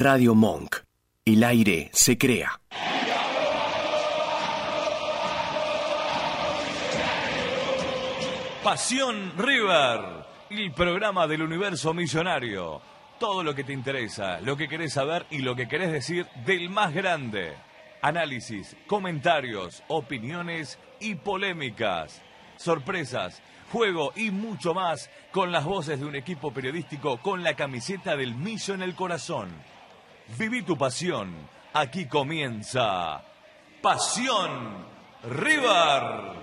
Radio Monk. El aire se crea. Pasión River, el programa del universo millonario. Todo lo que te interesa, lo que querés saber y lo que querés decir del más grande. Análisis, comentarios, opiniones y polémicas. Sorpresas, juego y mucho más con las voces de un equipo periodístico con la camiseta del millo en el corazón. Viví tu pasión. Aquí comienza Pasión River.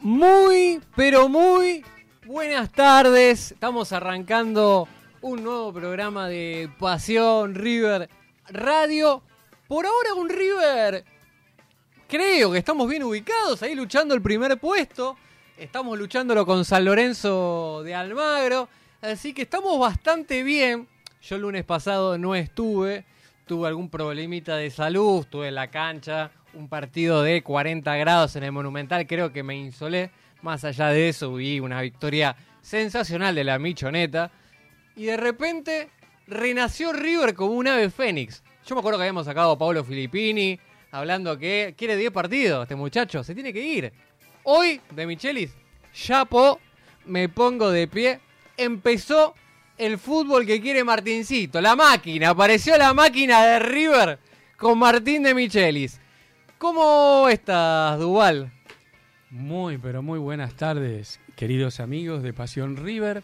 Muy, pero muy buenas tardes. Estamos arrancando un nuevo programa de Pasión River Radio. Por ahora un River, creo que estamos bien ubicados, ahí luchando el primer puesto. Estamos luchándolo con San Lorenzo de Almagro. Así que estamos bastante bien. Yo el lunes pasado no estuve. Tuve algún problemita de salud. Estuve en la cancha. Un partido de 40 grados en el Monumental. Creo que me insolé. Más allá de eso, vi una victoria sensacional de la Michoneta. Y de repente renació River como un ave fénix. Yo me acuerdo que habíamos sacado a Pablo Filippini hablando que quiere 10 partidos. Este muchacho se tiene que ir. Hoy, de Michelis, Chapo, me pongo de pie. Empezó el fútbol que quiere Martincito. La máquina. Apareció la máquina de River con Martín de Michelis. ¿Cómo estás, Duval? Muy, pero muy buenas tardes, queridos amigos de Pasión River.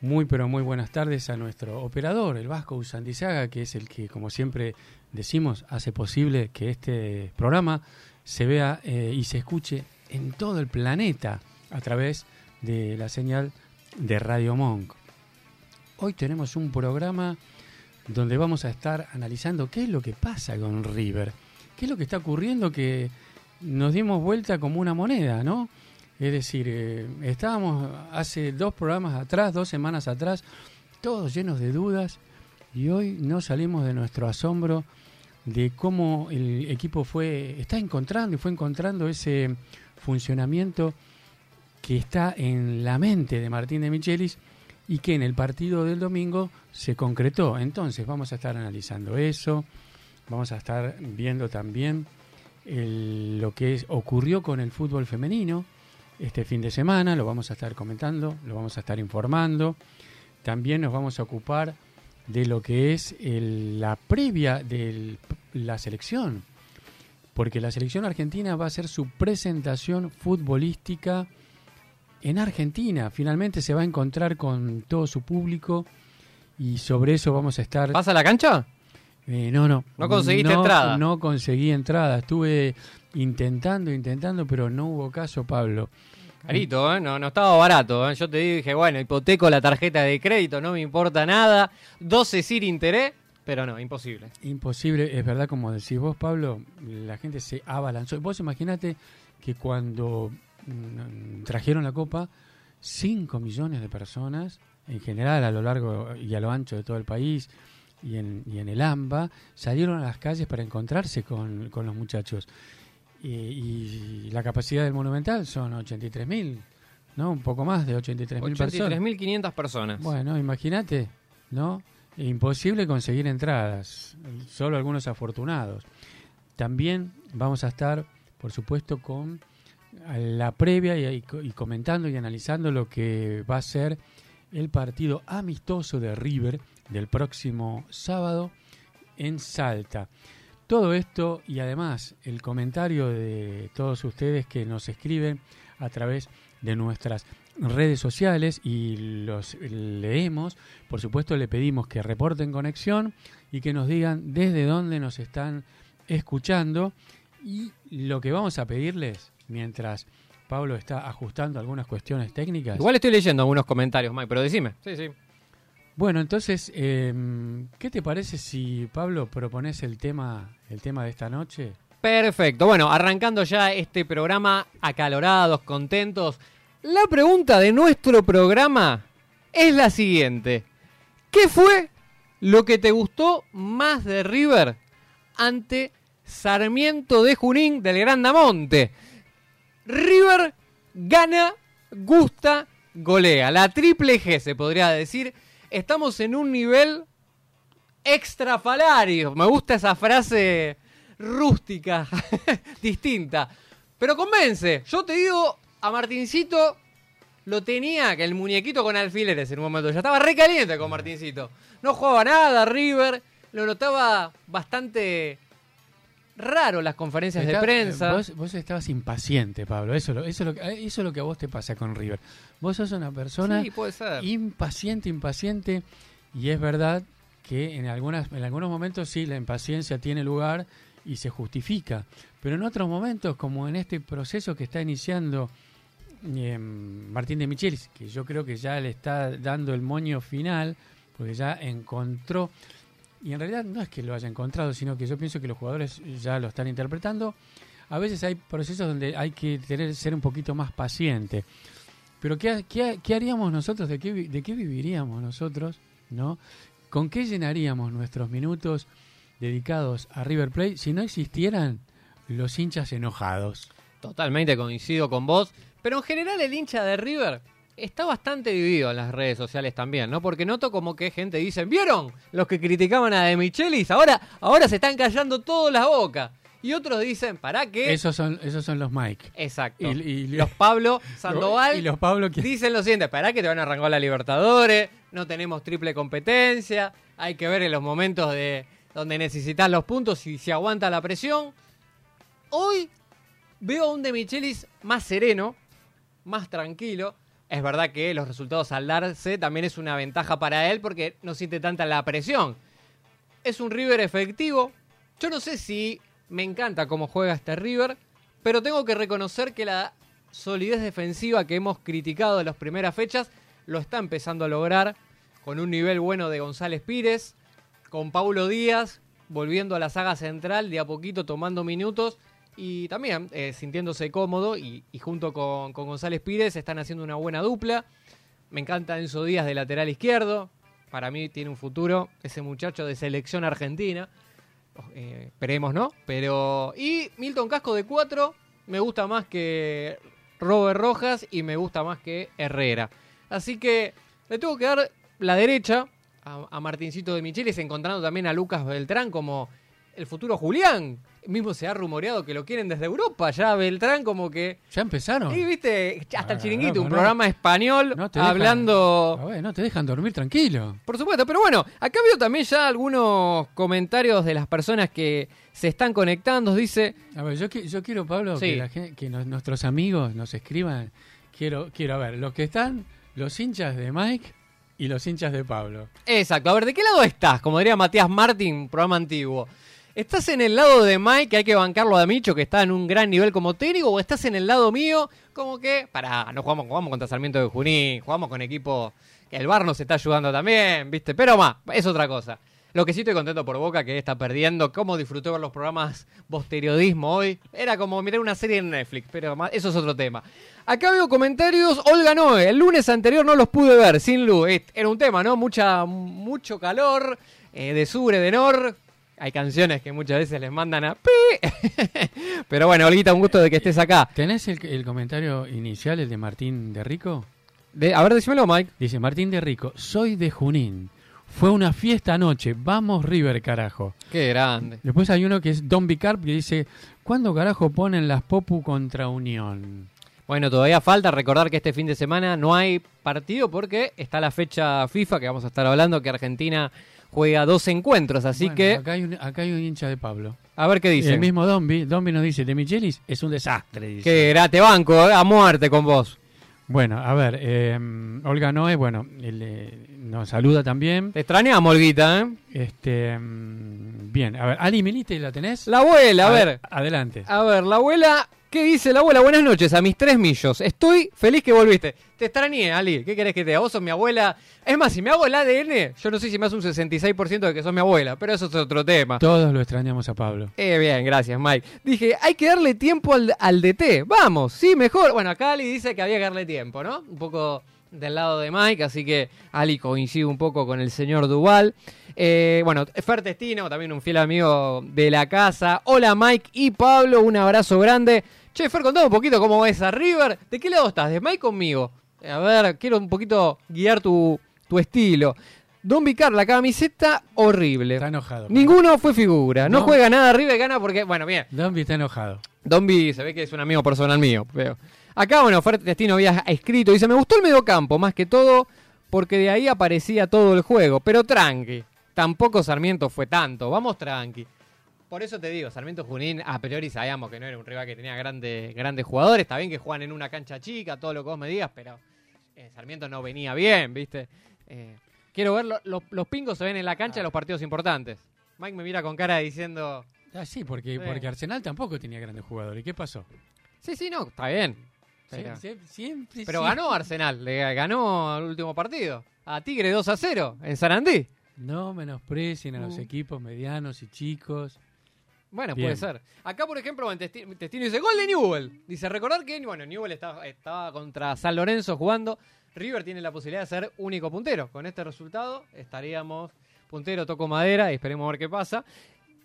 Muy, pero muy buenas tardes a nuestro operador, el Vasco Usandizaga, que es el que, como siempre decimos, hace posible que este programa se vea eh, y se escuche en todo el planeta a través de la señal de Radio Monk. Hoy tenemos un programa donde vamos a estar analizando qué es lo que pasa con River, qué es lo que está ocurriendo que nos dimos vuelta como una moneda, ¿no? Es decir, eh, estábamos hace dos programas atrás, dos semanas atrás, todos llenos de dudas y hoy no salimos de nuestro asombro de cómo el equipo fue, está encontrando y fue encontrando ese funcionamiento que está en la mente de Martín de Michelis y que en el partido del domingo se concretó. Entonces vamos a estar analizando eso, vamos a estar viendo también el, lo que ocurrió con el fútbol femenino este fin de semana, lo vamos a estar comentando, lo vamos a estar informando. También nos vamos a ocupar de lo que es el, la previa de la selección, porque la selección argentina va a hacer su presentación futbolística en Argentina. Finalmente se va a encontrar con todo su público y sobre eso vamos a estar... ¿Vas a la cancha? Eh, no, no. ¿No conseguiste entrada? No conseguí entrada. Estuve intentando, intentando, pero no hubo caso, Pablo. Carito, ¿eh? no, no estaba barato. ¿eh? Yo te dije, bueno, hipoteco la tarjeta de crédito, no me importa nada. 12 sin interés, pero no, imposible. Imposible, es verdad, como decís vos, Pablo, la gente se abalanzó. Vos imaginate que cuando mm, trajeron la copa, 5 millones de personas, en general a lo largo y a lo ancho de todo el país, y en, y en el AMBA, salieron a las calles para encontrarse con, con los muchachos. Y, y, la capacidad del Monumental son 83.000, ¿no? Un poco más de 83.000 personas. 83.500 personas. Bueno, imagínate, ¿no? Imposible conseguir entradas, solo algunos afortunados. También vamos a estar, por supuesto, con la previa y, comentando y analizando lo que va a ser el partido amistoso de River del próximo sábado en Salta. Todo esto y además el comentario de todos ustedes que nos escriben a través de nuestras redes sociales y los leemos. Por supuesto le pedimos que reporten conexión y que nos digan desde dónde nos están escuchando. Y lo que vamos a pedirles mientras Pablo está ajustando algunas cuestiones técnicas. Igual estoy leyendo algunos comentarios, Mike, pero decime. Sí, sí. Bueno, entonces, eh, ¿qué te parece si, Pablo, propones el tema, el tema de esta noche? Perfecto. Bueno, arrancando ya este programa, acalorados, contentos. La pregunta de nuestro programa es la siguiente. ¿Qué fue lo que te gustó más de River ante Sarmiento de Junín del Grandamonte? River gana, gusta, golea. La triple G se podría decir. Estamos en un nivel extrafalario. Me gusta esa frase rústica, distinta. Pero convence. Yo te digo, a Martincito lo tenía, que el muñequito con alfileres en un momento. Ya estaba recaliente con Martincito. No jugaba nada, River. Lo notaba bastante raro las conferencias de prensa. Vos, vos estabas impaciente, Pablo. Eso, es lo- eso, es lo que- eso es lo que a vos te pasa con River. Vos sos una persona Sí, puede ser. impaciente, impaciente. Y es verdad que en, algunas, en algunos momentos sí, la impaciencia tiene lugar y se justifica. Pero en otros momentos, como en este proceso que está iniciando eh, Martín de Michelis, que yo creo que ya le está dando el moño final, porque ya encontró, y en realidad no es que lo haya encontrado, sino que yo pienso que los jugadores ya lo están interpretando. A veces hay procesos donde hay que tener, ser un poquito más paciente. Pero ¿qué, qué, qué haríamos nosotros? ¿De qué, ¿De qué viviríamos nosotros? ¿no? ¿Con qué llenaríamos nuestros minutos dedicados a River Plate si no existieran los hinchas enojados? Totalmente coincido con vos. Pero en general el hincha de River está bastante dividido en las redes sociales también, ¿no? Porque noto como que gente dice, ¿vieron? Los que criticaban a De Michelis, ahora, ahora se están callando todas las bocas. Y otros dicen, ¿para qué? Esos son, esos son los Mike. Exacto. Y- y- los Pablo Sandoval Y los Pablo dicen lo siguiente, ¿para que te van a arrancar la Libertadores? No tenemos triple competencia, hay que ver en los momentos de donde necesitas los puntos y si aguanta la presión. Hoy veo a un De Michelis más sereno, más tranquilo. Es verdad que los resultados al darse también es una ventaja para él porque no siente tanta la presión. Es un River efectivo. Yo no sé si me encanta cómo juega este River, pero tengo que reconocer que la solidez defensiva que hemos criticado en las primeras fechas lo está empezando a lograr con un nivel bueno de González Pires, con Paulo Díaz volviendo a la saga central de a poquito tomando minutos y también eh, sintiéndose cómodo y, junto con, con González Pires están haciendo una buena dupla. Me encanta Enzo Díaz de lateral izquierdo. Para mí tiene un futuro ese muchacho de selección argentina. Eh, esperemos, ¿no? Pero. Y Milton Casco de 4 me gusta más que Robert Rojas y me gusta más que Herrera. Así que le tengo que dar la derecha a, a Martincito de Michelis, encontrando también a Lucas Beltrán como el futuro Julián. Mismo se ha rumoreado que lo quieren desde Europa. Ya Beltrán, como que. ¿Ya empezaron? Y viste, hasta el Ah, chiringuito, un no, programa español No te dejan- hablando. A ver, no te dejan dormir tranquilo. Por supuesto, pero bueno, acá veo también ya algunos comentarios de las personas que se están conectando. Dice, A ver, yo, yo quiero, Pablo, Sí. que, la gen- que nos- nuestros amigos nos escriban. Quiero, quiero a ver, los que están, los hinchas de Mike y los hinchas de Pablo. exacto, a ver, ¿de qué lado estás? Como diría Matías Martín, programa antiguo. ¿Estás en el lado de Mike, que hay que bancarlo a Micho, que está en un gran nivel como técnico, o estás en el lado mío, como que, pará, no jugamos, jugamos contra Sarmiento de Junín, jugamos con equipo que el bar nos está ayudando también, ¿viste? Pero más, es otra cosa. Lo que sí estoy contento por Boca, que está perdiendo. Cómo disfruté ver los programas posteriodismo hoy. Era como mirar una serie en Netflix, pero más- eso es otro tema. Acá veo comentarios. Olga Noé, el lunes anterior no los pude ver, sin luz. Era un tema, ¿no? Mucha, mucho calor, eh, de sure, de nor. Hay canciones que muchas veces les mandan a pi. pero bueno, Olguita, un gusto de que estés acá. ¿Tenés el, el comentario inicial, el de Martín de Rico? De- a ver, decímelo, Mike. Dice Martín de Rico, soy de Junín. Fue una fiesta anoche. Vamos River, carajo. Qué grande. Después hay uno que es Don Bicarp que dice, ¿cuándo carajo ponen las Popu contra Unión? Bueno, todavía falta recordar que este fin de semana no hay partido porque está la fecha FIFA que vamos a estar hablando, que Argentina juega dos encuentros, así Bueno, que Acá hay, un, acá hay un hincha de Pablo. a ver qué El dicen. mismo Dombi, Dombi nos dice, de Michelis es un desastre. Dice. Que era, te banco, eh, a muerte con vos. Bueno, a ver, eh, Olga Noé, bueno, él, eh, nos saluda también. Te extrañamos, Olguita, ¿eh? Este, mm, bien, a ver, Ali Milite, ¿la tenés? La abuela, a ver. Adelante. A ver, la abuela, ¿qué dice la abuela? Buenas noches, a mis tres millos. Estoy feliz que volviste. Te extrañé, Ali. ¿Qué querés que te diga? Vos sos mi abuela. Es más, si me hago el ADN, yo no sé si me hace un 66% de que sos mi abuela, pero eso es otro tema. Todos lo extrañamos a Pablo. Eh, bien, gracias, Mike. Dije, hay que darle tiempo al, al DT. Vamos, sí, mejor. Bueno, acá Ali dice que había que darle tiempo, ¿no? Un poco del lado de Mike, así que Ali coincide un poco con el señor Duval. Eh, bueno, Fer Testino, también un fiel amigo de la casa. Hola, Mike y Pablo, un abrazo grande. Che, Fer, contame un poquito cómo ves a River. ¿De qué lado estás? ¿De Mike conmigo? A ver, quiero un poquito guiar tu, tu estilo. Don Vicar, la camiseta horrible. Está enojado. Ninguno fue figura. No, No. juega nada y gana porque, bueno, bien. Dombi está enojado. Dombi se ve que es un amigo personal mío. Veo. Acá, bueno, Fer Destino había escrito. Dice, me gustó el mediocampo, más que todo, porque de ahí aparecía todo el juego. Pero tranqui. Tampoco Sarmiento fue tanto. Vamos tranqui. Por eso te digo, Sarmiento Junín, a priori sabíamos que no era un rival que tenía grandes, grandes jugadores. Está bien que juegan en una cancha chica, todo lo que vos me digas, pero eh, Sarmiento no venía bien, ¿viste? Eh, quiero ver, lo- lo- los pingos se ven en la cancha de los partidos importantes. Mike me mira con cara diciendo, Ah, sí, porque, Sí. porque Arsenal tampoco tenía grandes jugadores. ¿Y qué pasó? sí, sí, no, está bien. Pero- siempre, ganó Arsenal, le ganó el último partido. A Tigre 2 a 0 en Sarandí. No menosprecien a los Uh. equipos medianos y chicos. Bueno, Bien. puede ser. Acá, por ejemplo, en Testino dice gol de Newell. Dice, recordar que, bueno, Newell estaba, estaba contra San Lorenzo jugando. River tiene la posibilidad de ser único puntero. Con este resultado estaríamos puntero, toco madera y esperemos a ver qué pasa.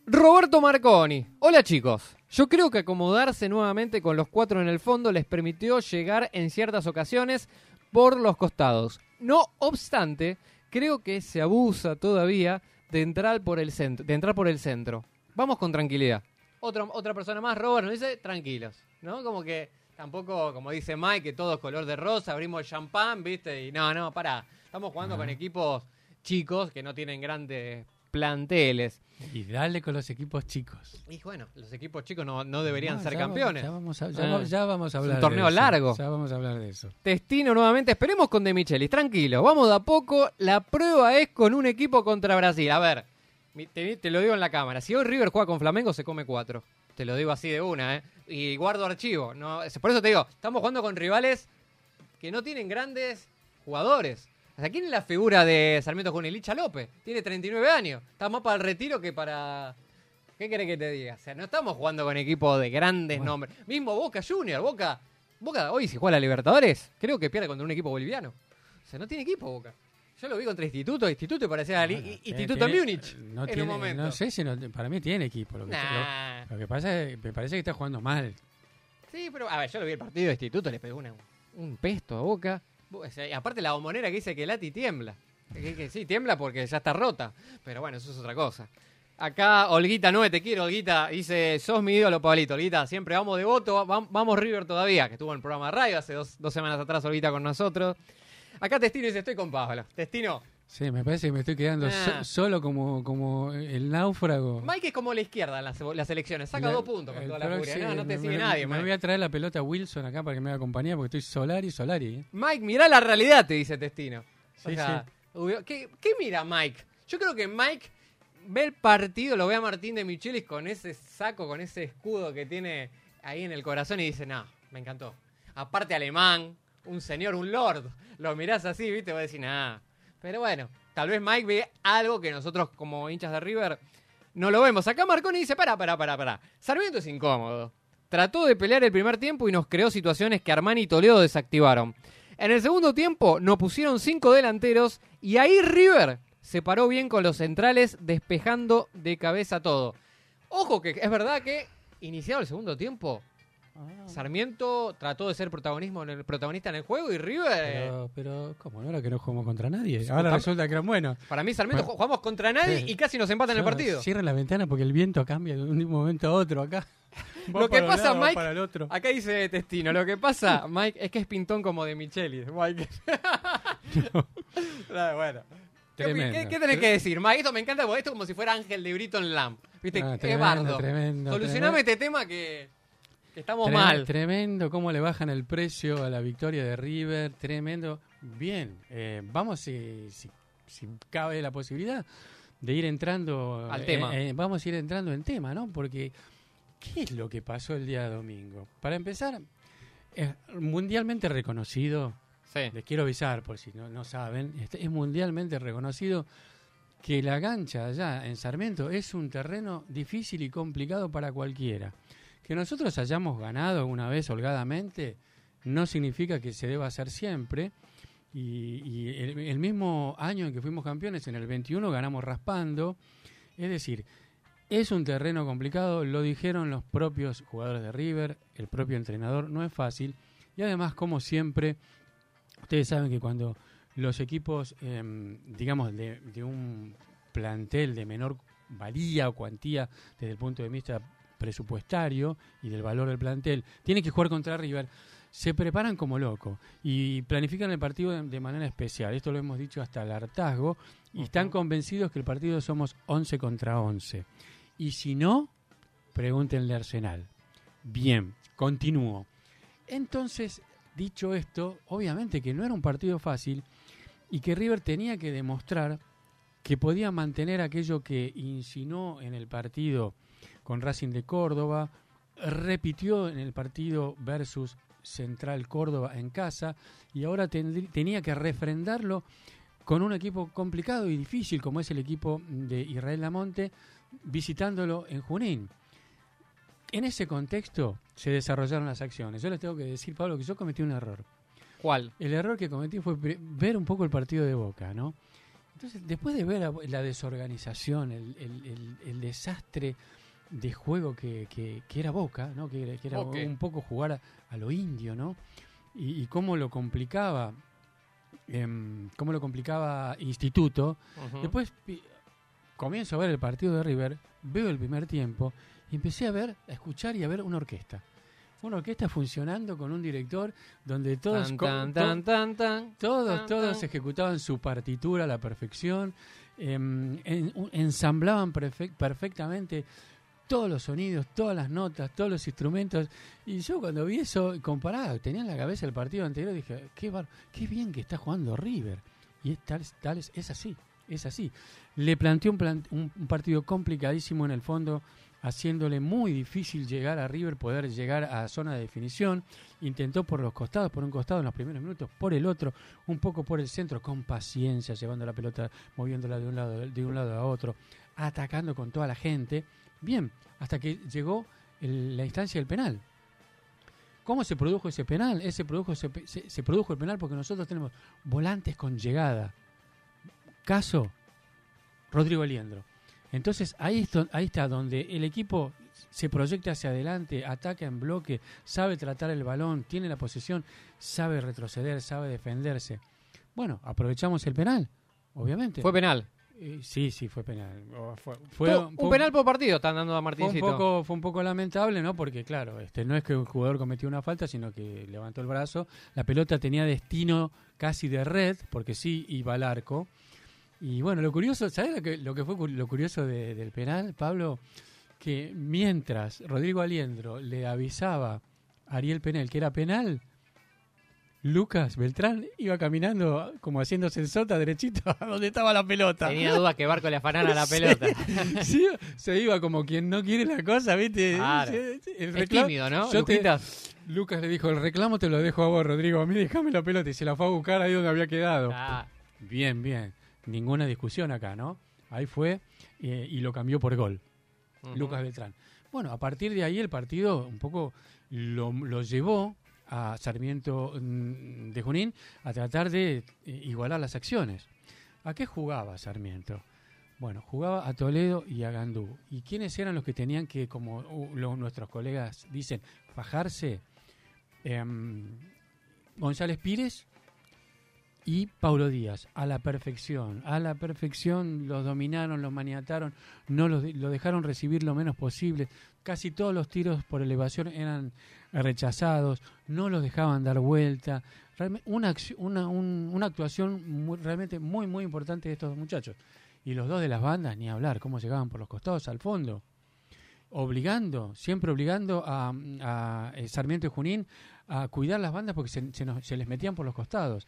Roberto Marconi. Hola chicos. Yo creo que acomodarse nuevamente con los cuatro en el fondo les permitió llegar en ciertas ocasiones por los costados. No obstante, creo que se abusa todavía de entrar por el centro. De entrar por el centro. Vamos con tranquilidad. Otra, otra persona más, Robert, nos dice tranquilos. ¿No? Como que tampoco, como dice Mike, que todo es color de rosa, abrimos el champán, ¿viste? Y no, no, pará. Estamos jugando con equipos chicos que no tienen grandes planteles. Y dale con los equipos chicos. Y bueno, los equipos chicos no, no deberían No, ser ya campeones. Vamos, ya, vamos a, ya, Ah. va- ya vamos a Es un hablar. de torneo eso. largo. Ya vamos a hablar de eso. Testino nuevamente. Esperemos con De Michelis. Tranquilo, vamos de a poco. La prueba es con un equipo contra Brasil. A ver, te, te lo digo en la cámara. Si hoy River juega con Flamengo, se come cuatro. Te lo digo así de una, ¿eh? Y guardo archivo. No, por eso te digo, estamos jugando con rivales que no tienen grandes jugadores. O sea, ¿quién es la figura de Sarmiento Junín? Licha López. Tiene 39 años. Está más para el retiro que para... ¿Qué querés que te diga? O sea, no estamos jugando con equipos de grandes nombres. Mismo Boca Junior, Boca... Boca hoy si juega la Libertadores, creo que pierde contra un equipo boliviano. O sea, no tiene equipo Boca. Yo lo vi contra Instituto, Instituto parecía li- Bueno, i- tiene- Instituto Múnich No, en tiene, un momento. no sé si no- para mí tiene equipo. Lo que, Nah. lo, lo que pasa es me parece que está jugando mal. Sí, pero a ver, yo lo vi el partido de Instituto, le pegó una- un pesto a Boca. Aparte la bombonera que dice que Lati tiembla. Que, sí, tiembla porque ya está rota. Pero bueno, eso es otra cosa. Acá Olguita 9, te quiero, Olguita. Dice, sos mi ídolo, Pablito. Olguita, siempre vamos de voto. vam- Vamos River todavía, que estuvo en el programa de hace dos, dos semanas atrás, Olguita con nosotros. Acá Testino dice, estoy con Pablo. Testino, Sí, me parece que me estoy quedando so- Ah. solo como, como el náufrago. Mike es como la izquierda en las, las elecciones. Saca La- dos puntos con toda la furia. No, no te me- sigue me- nadie, Me Mike. voy a traer la pelota a Wilson acá para que me haga compañía porque estoy Solari, Solari. ¿eh? Mike, mirá la realidad, te dice Testino. O Sí, sea, ¿qué, qué mira Mike? Yo creo que Mike ve el partido, lo ve a Martín de Michelis con ese saco, con ese escudo que tiene ahí en el corazón y dice, no, me encantó. Aparte alemán, un señor, un lord. Lo mirás así, viste, y vos decís, nada. Pero bueno, tal vez Mike ve algo que nosotros como hinchas de River no lo vemos. Acá Marconi dice, para, para, para, para. Sarmiento es incómodo. Trató de pelear el primer tiempo y nos creó situaciones que Armani y Toledo desactivaron. En el segundo tiempo nos pusieron cinco delanteros y ahí River se paró bien con los centrales despejando de cabeza todo. Ojo que es verdad que iniciado el segundo tiempo, Sarmiento trató de ser protagonismo en el, protagonista en el juego y River... eh, Pero, pero, ¿cómo? ¿No era que no jugamos contra nadie? Ahora Tam- resulta que eran buenos. para mí Sarmiento Bueno. jugamos contra nadie Sí. y casi nos empatan el partido. Cierren la ventana porque el viento cambia de un momento a otro acá. Va Lo que para un pasa, lado, va Mike, para el otro. Acá dice Testino, lo que pasa, Mike, es que es pintón como de Micheli. Mike. Ah, bueno. ¿Qué, Tremendo. qué- qué tenés que decir, Mike? Esto me encanta porque esto es como si fuera Ángel de Brito en Lamp. ¿Viste? Ah, Qué tremendo, bardo. tremendo, Solucioname este tema que estamos mal. Tremendo cómo le bajan el precio a la victoria de River. Tremendo. Bien, eh, vamos si, si, si cabe la posibilidad de ir entrando Al eh, tema. eh, vamos a ir entrando en tema, ¿no? Porque ¿qué es lo que pasó el día domingo? Para empezar, es mundialmente reconocido. Sí. Les quiero avisar por si no, no saben, este, es mundialmente reconocido que la cancha allá en Sarmiento es un terreno difícil y complicado para cualquiera. Que nosotros hayamos ganado una vez holgadamente no significa que se deba hacer siempre. Y, el mismo año en que fuimos campeones, en el 21, ganamos raspando. Es decir, es un terreno complicado, lo dijeron los propios jugadores de River, el propio entrenador, no es fácil. Y además, como siempre, ustedes saben que cuando los equipos, em, digamos, de, de un plantel de menor valía o cuantía desde el punto de vista presupuestario y del valor del plantel, tienen que jugar contra River, se preparan como loco y planifican el partido de, de manera especial. Esto lo hemos dicho hasta el hartazgo y están convencidos que el partido somos 11 contra 11. Y si no, pregúntenle a Arsenal. Bien, continúo. Entonces, dicho esto, obviamente que no era un partido fácil y que River tenía que demostrar que podía mantener aquello que insinuó en el partido con Racing de Córdoba, repitió en el partido versus Central Córdoba en casa y ahora tenía que refrendarlo con un equipo complicado y difícil como es el equipo de Israel Lamonte visitándolo en Junín. En ese contexto se desarrollaron las acciones. Yo les tengo que decir, Pablo, que yo cometí un error. ¿Cuál? El error que cometí fue ver un poco el partido de Boca, ¿no? Entonces, después de ver la, la desorganización, el, el- el- el desastre de juego que, que- que era Boca, ¿no? Que, era- que era Ok. un poco jugar a, a lo indio, ¿no? Y, y cómo lo complicaba, em, cómo lo complicaba Instituto. Después comienzo a ver el partido de River, veo el primer tiempo y empecé a ver, a escuchar y a ver una orquesta. Una orquesta funcionando con un director donde todos Tan, todos, todos ejecutaban su partitura a la perfección, em, en- ensamblaban perfec- perfectamente todos los sonidos, todas las notas, todos los instrumentos. Y yo cuando vi eso, comparado, tenía en la cabeza el partido anterior, dije, qué, bar- qué bien que está jugando River. Y es, tal, tal es, así, es así. Le planteó un, plan- un- un partido complicadísimo en el fondo, haciéndole muy difícil llegar a River, poder llegar a zona de definición. Intentó por los costados, por un costado en los primeros minutos, por el otro, un poco por el centro, con paciencia, llevando la pelota, moviéndola de un lado, de un lado a otro, atacando con toda la gente. Bien, hasta que llegó la instancia del penal. ¿Cómo se produjo ese penal? Ese produjo, se, produjo el penal porque nosotros tenemos volantes con llegada. Caso, Rodrigo Aliendro. Entonces ahí, ahí está donde el equipo se proyecta hacia adelante, ataca en bloque, sabe tratar el balón, tiene la posesión, sabe retroceder, sabe defenderse. Bueno, aprovechamos el penal, obviamente. Fue penal. Eh, sí, sí, fue penal. Fue, un penal por partido están dando a fue un Martincito. poco, fue un poco lamentable, ¿no? Porque, claro, este, no es que un jugador cometió una falta, sino que levantó el brazo. La pelota tenía destino casi de red, porque sí iba al arco. Y bueno, lo curioso, ¿sabes lo que, lo que fue lo curioso de- del penal, Pablo? Que mientras Rodrigo Aliendro le avisaba a Ariel Penel que era penal, Lucas Beltrán iba caminando como haciéndose el sota derechito a donde estaba la pelota. Tenía duda que Barco le afanara la pelota. Sí, se iba como quien no quiere la cosa, ¿viste? Claro. Es tímido, ¿no? Yo te- Luquitas. Lucas le dijo, el reclamo te lo dejo a vos, Rodrigo, a mí déjame la pelota y se la fue a buscar ahí donde había quedado. Ah, Bien, bien. Ninguna discusión acá, ¿no? Ahí fue eh, y lo cambió por gol. Lucas Beltrán. Bueno, a partir de ahí el partido un poco lo, lo llevó a Sarmiento mm, de Junín a tratar de eh, igualar las acciones. ¿A qué jugaba Sarmiento? Bueno, jugaba a Toledo y a Gandú. ¿Y quiénes eran los que tenían que, como uh, nuestros colegas dicen, fajarse? Em, González Pires y Paulo Díaz, a la perfección, a la perfección los dominaron, los maniataron, no los, lo dejaron recibir lo menos posible, casi todos los tiros por elevación eran rechazados, no los dejaban dar vuelta, una, una, un- una actuación realmente muy muy importante de estos dos muchachos. Y los dos de las bandas, ni hablar, cómo llegaban por los costados al fondo. Obligando, siempre obligando a, a, eh, Sarmiento y Junín a cuidar las bandas porque se, nos- se les metían por los costados.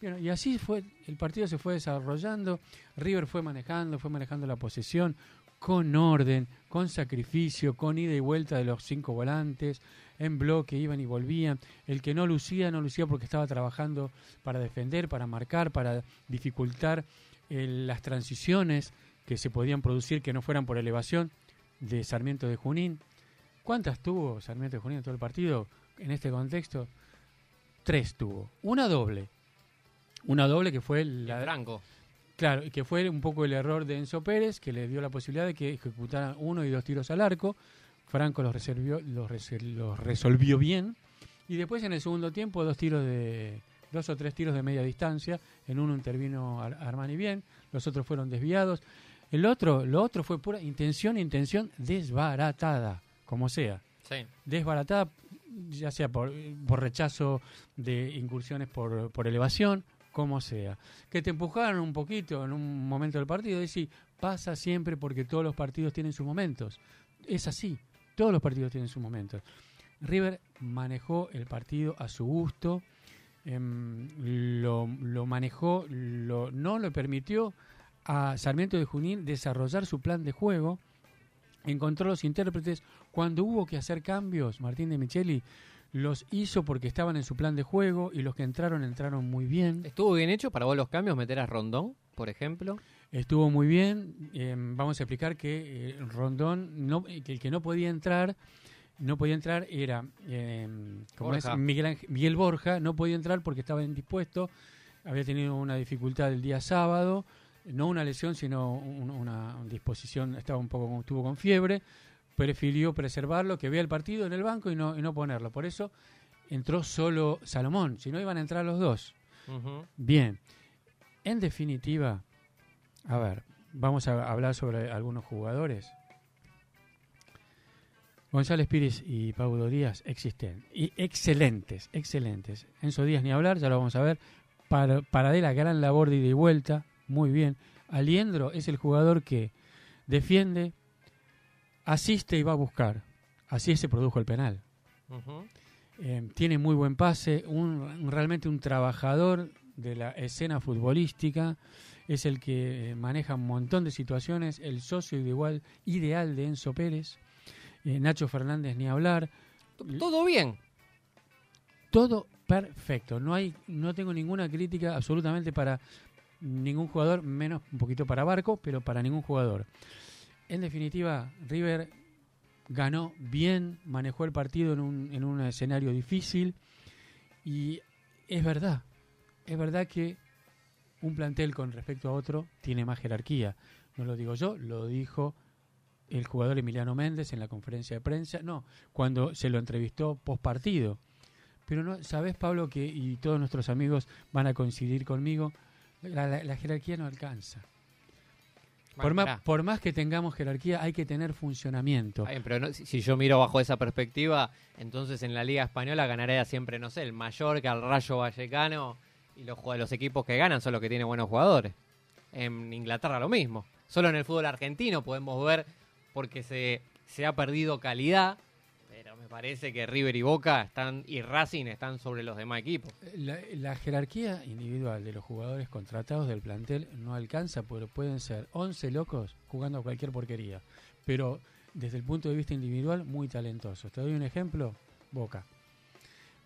Bueno, y así fue, el partido se fue desarrollando, River fue manejando, fue manejando la posesión con orden, con sacrificio, con ida y vuelta de los cinco volantes, en bloque, iban y volvían. El que no lucía, no lucía porque estaba trabajando para defender, para marcar, para dificultar eh, las transiciones que se podían producir que no fueran por elevación de Sarmiento de Junín. ¿Cuántas tuvo Sarmiento de Junín en todo el partido en este contexto? Tres tuvo. Una doble. Una doble que fue la Franco. Claro, y que fue un poco el error de Enzo Pérez, que le dio la posibilidad de que ejecutaran uno y dos tiros al arco. Franco los, resolvió, los, resol- los resolvió bien. Y después en el segundo tiempo dos tiros de, dos o tres tiros de media distancia. En uno intervino Ar- Armani bien, los otros fueron desviados. El otro, lo otro fue pura intención, intención desbaratada, como sea. Sí. Desbaratada, ya sea por, rechazo de incursiones por, por elevación, como sea. Que te empujaron un poquito en un momento del partido, es decir, pasa siempre porque todos los partidos tienen sus momentos. Es así, todos los partidos tienen sus momentos. River manejó el partido a su gusto, em, lo, lo manejó, lo, no lo permitió a Sarmiento de Junín desarrollar su plan de juego, encontró los intérpretes, cuando hubo que hacer cambios, Martín de Micheli los hizo porque estaban en su plan de juego y los que entraron entraron muy bien. ¿Estuvo bien hecho para vos los cambios meter a Rondón, por ejemplo? Estuvo muy bien. eh, vamos a explicar que eh, Rondón, no, que el que no podía entrar, no podía entrar era eh, ¿cómo es? Borja. Miguel, Ángel- Miguel Borja, no podía entrar porque estaba indispuesto, había tenido una dificultad el día sábado, no una lesión, sino un- una disposición, estaba un poco, estuvo con fiebre, prefirió preservarlo, que vea el partido en el banco y no, y no ponerlo. Por eso entró solo Salomón, si no iban a entrar los dos. Bien, en definitiva, a ver, vamos a hablar sobre algunos jugadores. González Pires y Paulo Díaz existen. Y excelentes, excelentes. Enzo Díaz ni hablar, ya lo vamos a ver. Para, Paradela, gran labor de ida y vuelta, muy bien. Aliendro es el jugador que defiende, asiste y va a buscar. Así se produjo el penal. Eh, tiene muy buen pase, un, un- realmente un trabajador de la escena futbolística, es el que eh, maneja un montón de situaciones, el socio igual ideal de Enzo Pérez, eh, Nacho Fernández ni hablar, Todo bien. todo perfecto, no hay, no tengo ninguna crítica absolutamente para ningún jugador, menos un poquito para Barco, pero para ningún jugador. En definitiva, River ganó bien, manejó el partido en un, en un escenario difícil y es verdad, es verdad que un plantel con respecto a otro tiene más jerarquía. No lo digo yo, lo dijo el jugador Emiliano Méndez en la conferencia de prensa, no, cuando se lo entrevistó post partido. Pero no, sabes Pablo que y todos nuestros amigos van a coincidir conmigo, la, la- la jerarquía no alcanza. Por más, por más que tengamos jerarquía, hay que tener funcionamiento. Pero no- si, si yo miro bajo esa perspectiva, entonces en la Liga Española ganaría siempre, no sé, el Mallorca, el Rayo Vallecano y los, los equipos que ganan son los que tienen buenos jugadores. En Inglaterra lo mismo. Solo en el fútbol argentino podemos ver porque se, se ha perdido calidad, me parece que River y Boca están y Racing están sobre los demás equipos. La, jerarquía individual de los jugadores contratados del plantel no alcanza, porque pueden ser 11 locos jugando cualquier porquería. Pero desde el punto de vista individual, muy talentosos. Te doy un ejemplo, Boca.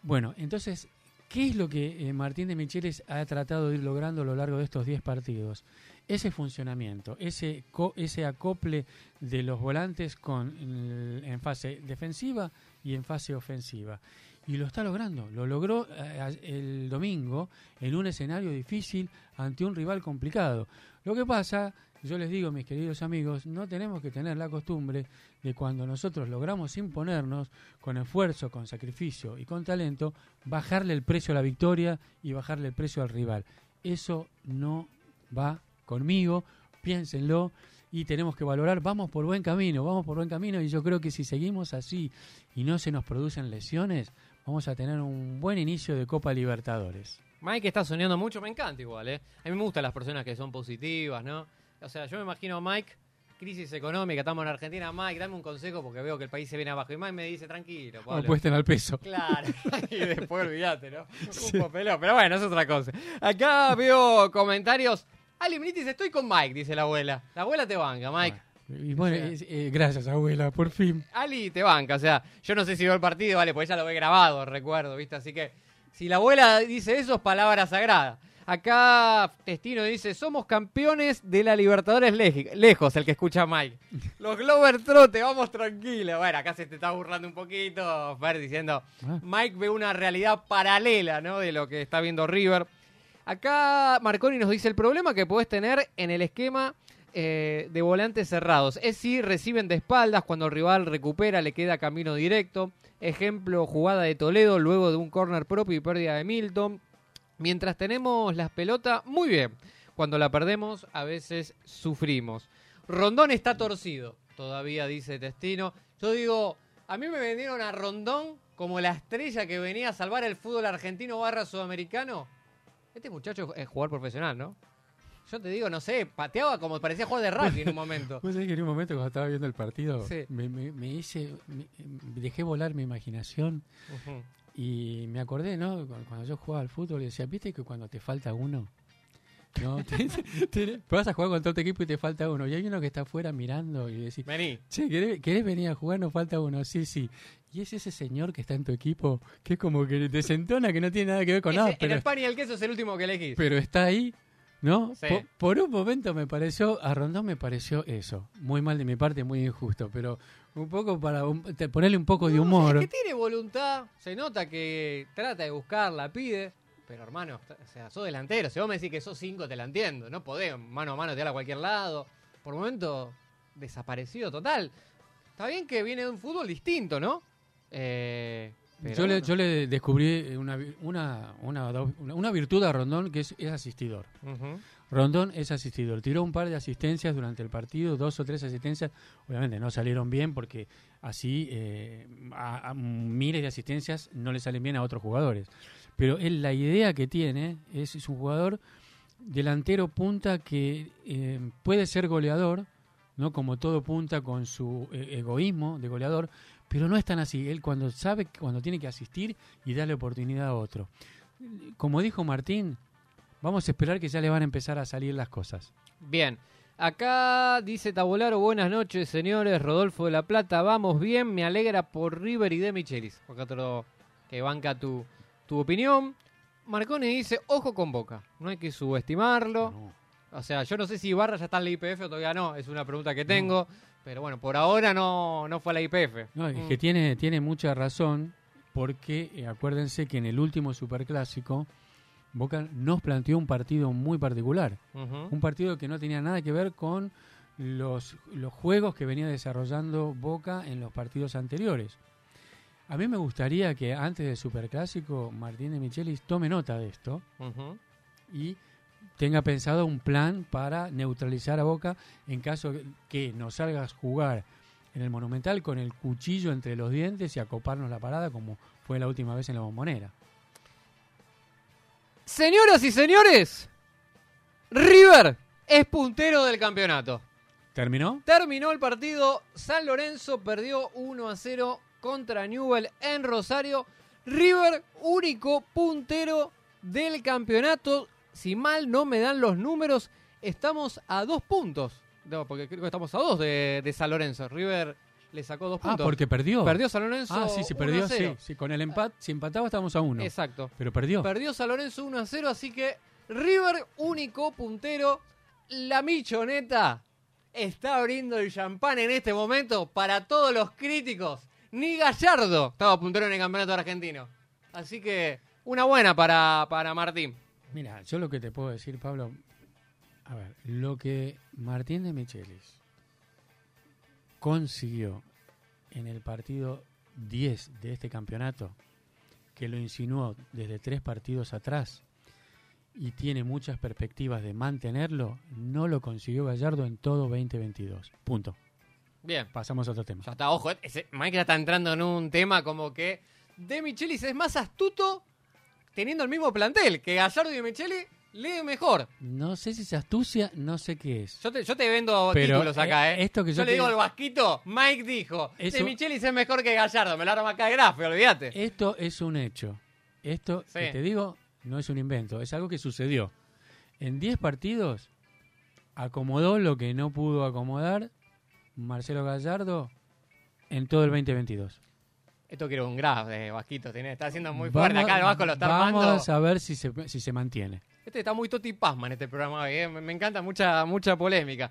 Bueno, entonces, ¿qué es lo que eh, Martín de Micheles ha tratado de ir logrando a lo largo de estos 10 partidos? Ese funcionamiento, ese, co- ese acople de los volantes con, en fase defensiva y en fase ofensiva. Y lo está logrando. Lo logró eh, el domingo en un escenario difícil ante un rival complicado. Lo que pasa, yo les digo, mis queridos amigos, no tenemos que tener la costumbre de cuando nosotros logramos imponernos con esfuerzo, con sacrificio y con talento, bajarle el precio a la victoria y bajarle el precio al rival. Eso no va conmigo, piénsenlo y tenemos que valorar, vamos por buen camino, vamos por buen camino y yo creo que si seguimos así y no se nos producen lesiones, vamos a tener un buen inicio de Copa Libertadores. Mike está soñando mucho, me encanta igual, ¿eh? A mí me gustan las personas que son positivas, ¿no? O sea, yo me imagino a Mike, crisis económica, estamos en Argentina, Mike, dame un consejo porque veo que el país se viene abajo. Y Mike me dice, tranquilo, Pablo. Apuesten al peso. Claro, y después olvídate, ¿no? Un papelón, pero bueno, es otra cosa. Acá veo comentarios. Ali Benítez, estoy con Mike, dice la abuela. La abuela te banca, Mike. Y bueno, O sea- es- eh, gracias abuela, por fin. Ali te banca, o sea, yo no sé si veo el partido, vale, porque ella lo ve grabado, recuerdo, ¿viste? Así que si la abuela dice eso, es palabra sagrada. Acá Testino dice, somos campeones de la Libertadores leji- lejos, el que escucha a Mike. Los Glover Trote, vamos tranquilos. Bueno, acá se te está burlando un poquito, Fer, diciendo, Ah. Mike ve una realidad paralela, ¿no? De lo que está viendo River. Acá Marconi nos dice el problema que podés tener en el esquema eh, de volantes cerrados. Es si reciben de espaldas, cuando el rival recupera le queda camino directo. Ejemplo, jugada de Toledo luego de un córner propio y pérdida de Milton. Mientras tenemos las pelotas, muy bien. Cuando la perdemos, a veces sufrimos. Rondón está torcido, todavía dice Testino. Yo digo, a mí me vendieron a Rondón como la estrella que venía a salvar el fútbol argentino barra sudamericano. Este muchacho es jugador profesional, ¿no? Yo te digo, no sé, pateaba como parecía jugar de rugby en un momento. Vos sabés que en un momento cuando estaba viendo el partido, Sí. me, me- me hice, me- dejé volar mi imaginación y me acordé, ¿no? Cu- Cuando yo jugaba al fútbol, y decía, ¿viste que cuando te falta uno? ¿No? Te- te- vas a jugar con todo tu equipo y te falta uno. Y hay uno que está afuera mirando y decís, Vení. che, ¿querés, querés venir a jugar? Nos falta uno. Sí, sí. Y es ese señor que está en tu equipo, que es como que desentona, que no tiene nada que ver con nada, en pero, el pan y el queso es el último que elegís. pero está ahí, ¿no? Sí. Por, un momento me pareció, a Rondón me pareció eso. Muy mal de mi parte, muy injusto, pero un poco para un- te- ponerle un poco de humor. Es que tiene voluntad, se nota que trata de buscarla, pide. Pero hermano, o sea, sos delantero. Si vos me decís que sos cinco, te la entiendo. No podés mano a mano tirar a cualquier lado. Por momento, desaparecido total. Está bien que viene de un fútbol distinto, ¿no? Eh, pero Yo le, yo le descubrí una, una, una, una- virtud a Rondón que es, es asistidor. Rondón es asistidor. Tiró un par de asistencias durante el partido, dos o tres asistencias. Obviamente no salieron bien porque así eh, a, a miles de asistencias no le salen bien a otros jugadores. Pero él la idea que tiene es, es un jugador delantero punta que eh, puede ser goleador, no como todo punta con su eh, egoísmo de goleador, pero no es tan así. Él cuando sabe cuando tiene que asistir y darle oportunidad a otro. Como dijo Martín, vamos a esperar que ya le van a empezar a salir las cosas. Bien. Acá dice Tabularo, buenas noches, señores. Rodolfo de la Plata, vamos bien. Me alegra por River y de Michelis. Acá otro que banca tu, tu opinión. Marconi dice, ojo con Boca. No hay que subestimarlo. No. O sea, yo no sé si Ibarra ya está en la IPF o todavía no. Es una pregunta que tengo. Pero bueno, por ahora no, no fue a la IPF. No, es Mm. que tiene, tiene mucha razón porque eh, acuérdense que en el último superclásico Boca nos planteó un partido muy particular. Un partido que no tenía nada que ver con los, los juegos que venía desarrollando Boca en los partidos anteriores. A mí me gustaría que antes del Superclásico Martín de Michelis tome nota de esto y tenga pensado un plan para neutralizar a Boca en caso que nos salgas jugar en el Monumental con el cuchillo entre los dientes y acoparnos la parada como fue la última vez en la bombonera. Señoras y señores, River es puntero del campeonato. ¿Terminó? Terminó el partido, San Lorenzo perdió 1 a 0 contra Newell en Rosario. River, único puntero del campeonato. Si mal no me dan los números, estamos a dos puntos. No, porque creo que estamos a dos de, de San Lorenzo. River le sacó dos Ah, puntos. porque perdió. Perdió San Lorenzo. Ah, sí, sí, 1 perdió, a 0. sí, sí. Con el empate, si empataba estábamos a uno. Exacto. Pero perdió. Perdió San Lorenzo 1 a 0, así que River, único puntero. La michoneta está abriendo el champán en este momento para todos los críticos. Ni Gallardo estaba puntero en el campeonato argentino. Así que una buena para, para Martín. Mira, yo lo que te puedo decir, Pablo, a ver, lo que Martín de Michelis consiguió en el partido 10 de este campeonato, que lo insinuó desde tres partidos atrás y tiene muchas perspectivas de mantenerlo, no lo consiguió Gallardo en todo 2022. Punto. Bien. Pasamos a otro tema. Ya está, ojo, eh, ese, Mike ya está entrando en un tema como que De Michelis es más astuto teniendo el mismo plantel que Gallardo y De Micheli lee mejor. No sé si es astucia, no sé qué es. Yo te, yo te vendo Pero, títulos acá, eh, ¿eh? esto que yo le te- digo al vasquito, Mike dijo, Eso- De Michelis es mejor que Gallardo, me lo arma acá el grafe, olvídate. Esto es un hecho. Esto Sí. que te digo no es un invento, es algo que sucedió. En 10 partidos acomodó lo que no pudo acomodar Marcelo Gallardo en todo el 2022. Esto quiero un graf de Vasquito, tiene- está haciendo muy fuerte. Vamos- Acá el Vasco lo está Vamos armando. a ver si se, si se mantiene. Este está muy Toti Pasma en este programa hoy, ¿eh? me, encanta mucha, mucha polémica.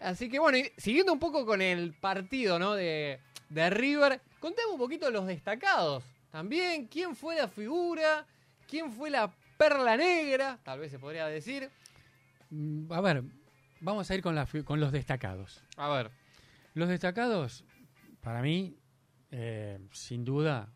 Así que bueno, y siguiendo un poco con el partido ¿no? de, de River, contemos un poquito los destacados. También, ¿quién fue la figura? ¿Quién fue la perla negra? Tal vez se podría decir. Mm, A ver, vamos a ir con, la con los destacados. A ver. Los destacados, para mí, eh, sin duda,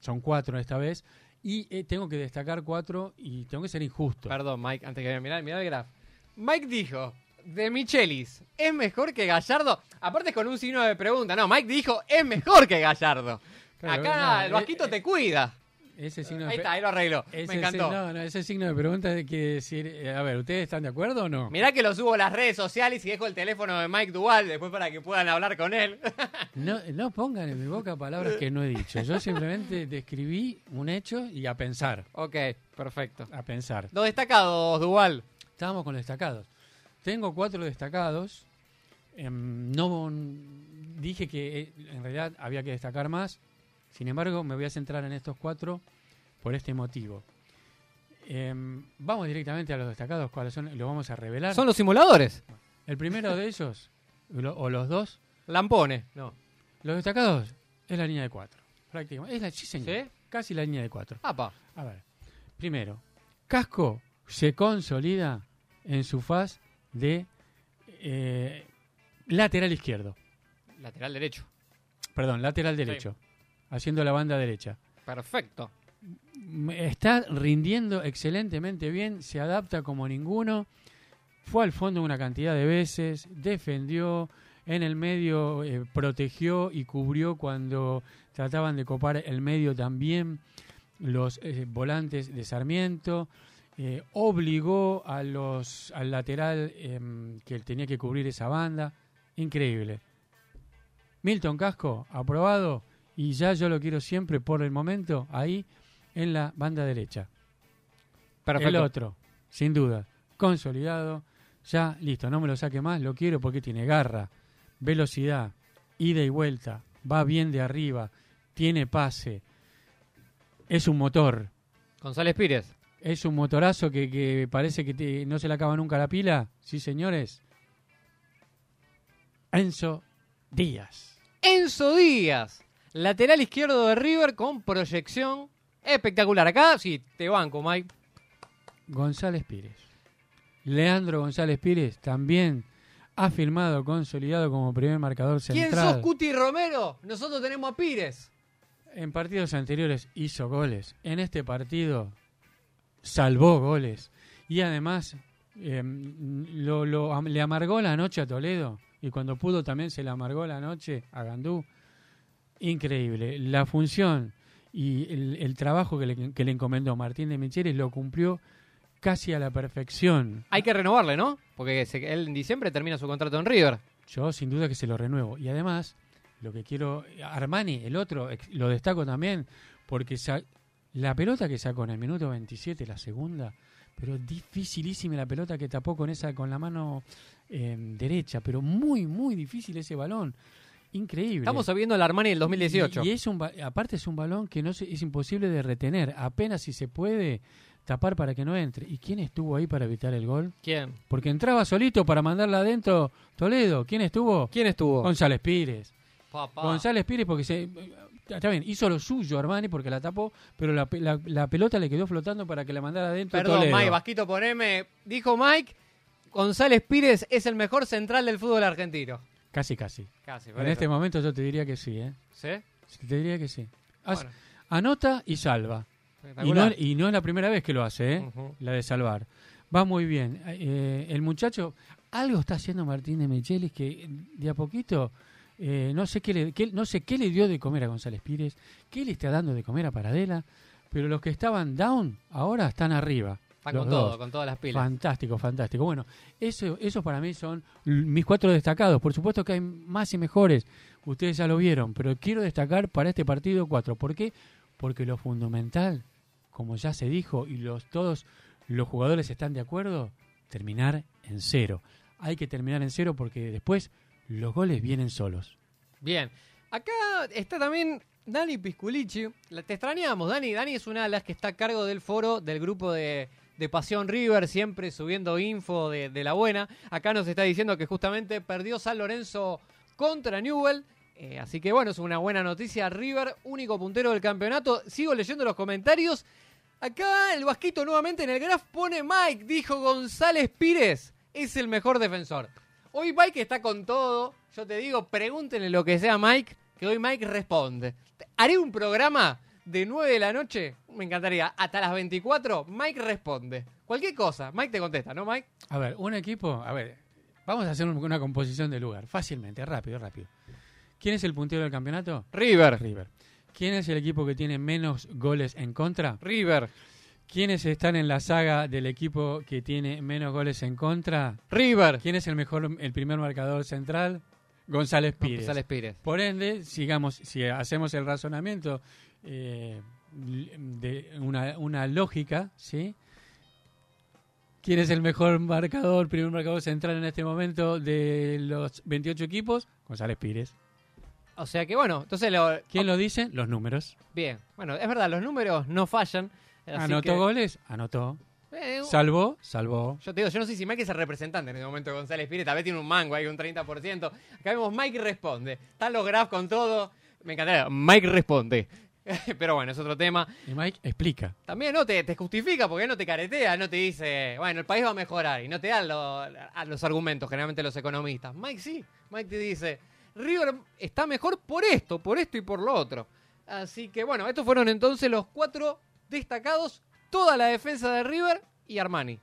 son cuatro esta vez, Y eh, tengo que destacar cuatro y tengo que ser injusto. Perdón, Mike, antes que mirá, mirá el graf. Mike dijo, de Michelis, ¿es mejor que Gallardo? Aparte con un signo de pregunta. No, Mike dijo, es mejor que Gallardo. Claro, Acá no, el Vasquito eh, te cuida. Ese signo de Ahí está, ahí lo arreglo. ese Me encantó. no, no, ese signo de pregunta que decir, eh, a ver, ¿ustedes están de acuerdo o no? Mirá que lo subo a las redes sociales y dejo el teléfono de Mike Duval después para que puedan hablar con él. No, no pongan en mi boca palabras que no he dicho. Yo simplemente describí un hecho y a pensar, ok, perfecto. a pensar. Dos destacados, Duval. Estábamos con los destacados. Tengo cuatro destacados. Em, no dije que eh, en realidad había que destacar más. Sin embargo, me voy a centrar en estos cuatro por este motivo. Em, vamos directamente a los destacados, cuáles son, lo vamos a revelar. Son los simuladores. El primero de ellos, lo- o los dos, Lampones. No. los destacados es la línea de cuatro. Prácticamente. Es la, sí, señor. ¿Sí? Casi la línea de cuatro. Apa. A ver, primero, Casco se consolida en su faz de eh, lateral izquierdo. Lateral derecho. Perdón, lateral derecho. Haciendo la banda derecha. Perfecto. Está rindiendo excelentemente bien, se adapta como ninguno. Fue al fondo una cantidad de veces, defendió, en el medio eh, protegió y cubrió cuando trataban de copar el medio también los eh, volantes de Sarmiento. eh, obligó a los, al lateral em, que tenía que cubrir esa banda. Increíble. Milton Casco, aprobado. Y ya yo lo quiero siempre por el momento ahí en la banda derecha. Perfecto. El otro, sin duda, consolidado. Ya, listo, no me lo saque más, lo quiero porque tiene garra, velocidad, ida y vuelta, va bien de arriba, tiene pase, es un motor, González Pírez. es un motorazo que, que parece que te- no se le acaba nunca la pila. Sí, señores. Enzo Díaz. Enzo Díaz. Lateral izquierdo de River con proyección espectacular. Acá sí, te banco, Mike. González Pires. Leandro González Pires también ha firmado consolidado como primer marcador ¿Quién central. sos, Cuti Romero? Nosotros tenemos a Pires. En partidos anteriores hizo goles. En este partido salvó goles. Y además eh, lo, le amargó la noche a Toledo. Y cuando pudo también se le amargó la noche a Gandú. Increíble. La función y el, el trabajo que le, que le encomendó Martín de Michelis lo cumplió casi a la perfección. Hay que renovarle, ¿no? Porque se- él en diciembre termina su contrato en River. Yo sin duda que se lo renuevo. Y además, lo que quiero, Armani, el otro, lo destaco también, porque sa- la pelota que sacó en el minuto 27, la segunda, pero dificilísima la pelota que tapó con esa, con la mano eh, derecha, pero muy, muy difícil ese balón. Increíble. Estamos viendo el Armani del 2018. Y, y es un, aparte es un balón que no se- es imposible de retener, apenas si se puede tapar para que no entre. ¿Y quién estuvo ahí para evitar el gol? ¿Quién? Porque entraba solito para mandarla adentro Toledo. ¿Quién estuvo? ¿Quién estuvo? González Pires. Papá. González Pires porque se... Está bien, hizo lo suyo Armani porque la tapó, pero la, la- la pelota le quedó flotando para que la mandara adentro Perdón, Toledo. Mike, Vasquito, poneme. Dijo Mike, González Pires es el mejor central del fútbol argentino. Casi, casi. Casi, En este momento yo te diría que sí, ¿eh? ¿Sí? Te diría que sí. Haz- Bueno, Anota y salva. Y no, y no es la primera vez que lo hace, ¿eh? La de salvar. Va muy bien. Eh, el muchacho, algo está haciendo Martín de Michelis que de a poquito, eh, no, sé qué le, qué- no sé qué le dio de comer a González Pires, qué le está dando de comer a Paradela, pero los que estaban down ahora están arriba. Está los con dos. todo, con todas las pilas. Fantástico, fantástico. Bueno, eso, eso para mí son mis cuatro destacados. Por supuesto que hay más y mejores. Ustedes ya lo vieron, pero quiero destacar para este partido cuatro. ¿Por qué? Porque lo fundamental, como ya se dijo y los todos los jugadores están de acuerdo, terminar en cero. Hay que terminar en cero porque después los goles vienen solos. Bien. Acá está también Dani Pisculici. Te extrañamos, Dani. Dani es una de las que está a cargo del foro del grupo de, de Pasión River, siempre subiendo info de, la buena. Acá nos está diciendo que justamente perdió San Lorenzo contra Newell. Eh, así que bueno, es una buena noticia. River, único puntero del campeonato. Sigo leyendo los comentarios. Acá el Vasquito nuevamente en el graph pone Mike, dijo González Pires, es el mejor defensor. Hoy Mike está con todo. Yo te digo, pregúntenle lo que sea Mike, que hoy Mike responde. Haré un programa de 9 de la noche, me encantaría, hasta las 24, Mike responde. Cualquier cosa, Mike te contesta, ¿no, Mike? A ver, un equipo, a ver, vamos a hacer un- una composición de lugar, fácilmente, rápido, rápido. ¿Quién es el puntero del campeonato? River, River. ¿Quién es el equipo que tiene menos goles en contra? River, ¿Quiénes están en la saga del equipo que tiene menos goles en contra? River. ¿Quién es el mejor, el primer marcador central? González Pires. González Pires. Por ende, sigamos, si hacemos el razonamiento eh, de una, una lógica, ¿sí? ¿Quién es el mejor marcador, primer marcador central en este momento de los 28 equipos? González Pires. O sea que bueno, entonces lo... ¿Quién lo dice? Los números. Bien, bueno, es verdad, los números no fallan. ¿Anotó que- goles? Anotó. Eh, ¿Salvó? Salvó. Yo te digo, yo no sé si Mike es el representante en este momento de González Pires, tal vez tiene un mango ahí, un 30%. Acá vemos Mike responde. Están los graphs con todo. Me encantaría. Mike responde. Pero bueno, es otro tema. Y Mike explica. También no te, te justifica porque no te caretea, no te dice, bueno, el país va a mejorar y no te dan lo- a los argumentos, generalmente los economistas. Mike sí, Mike te dice, River está mejor por esto, por esto y por lo otro. Así que bueno, estos fueron entonces los cuatro destacados, toda la defensa de River y Armani.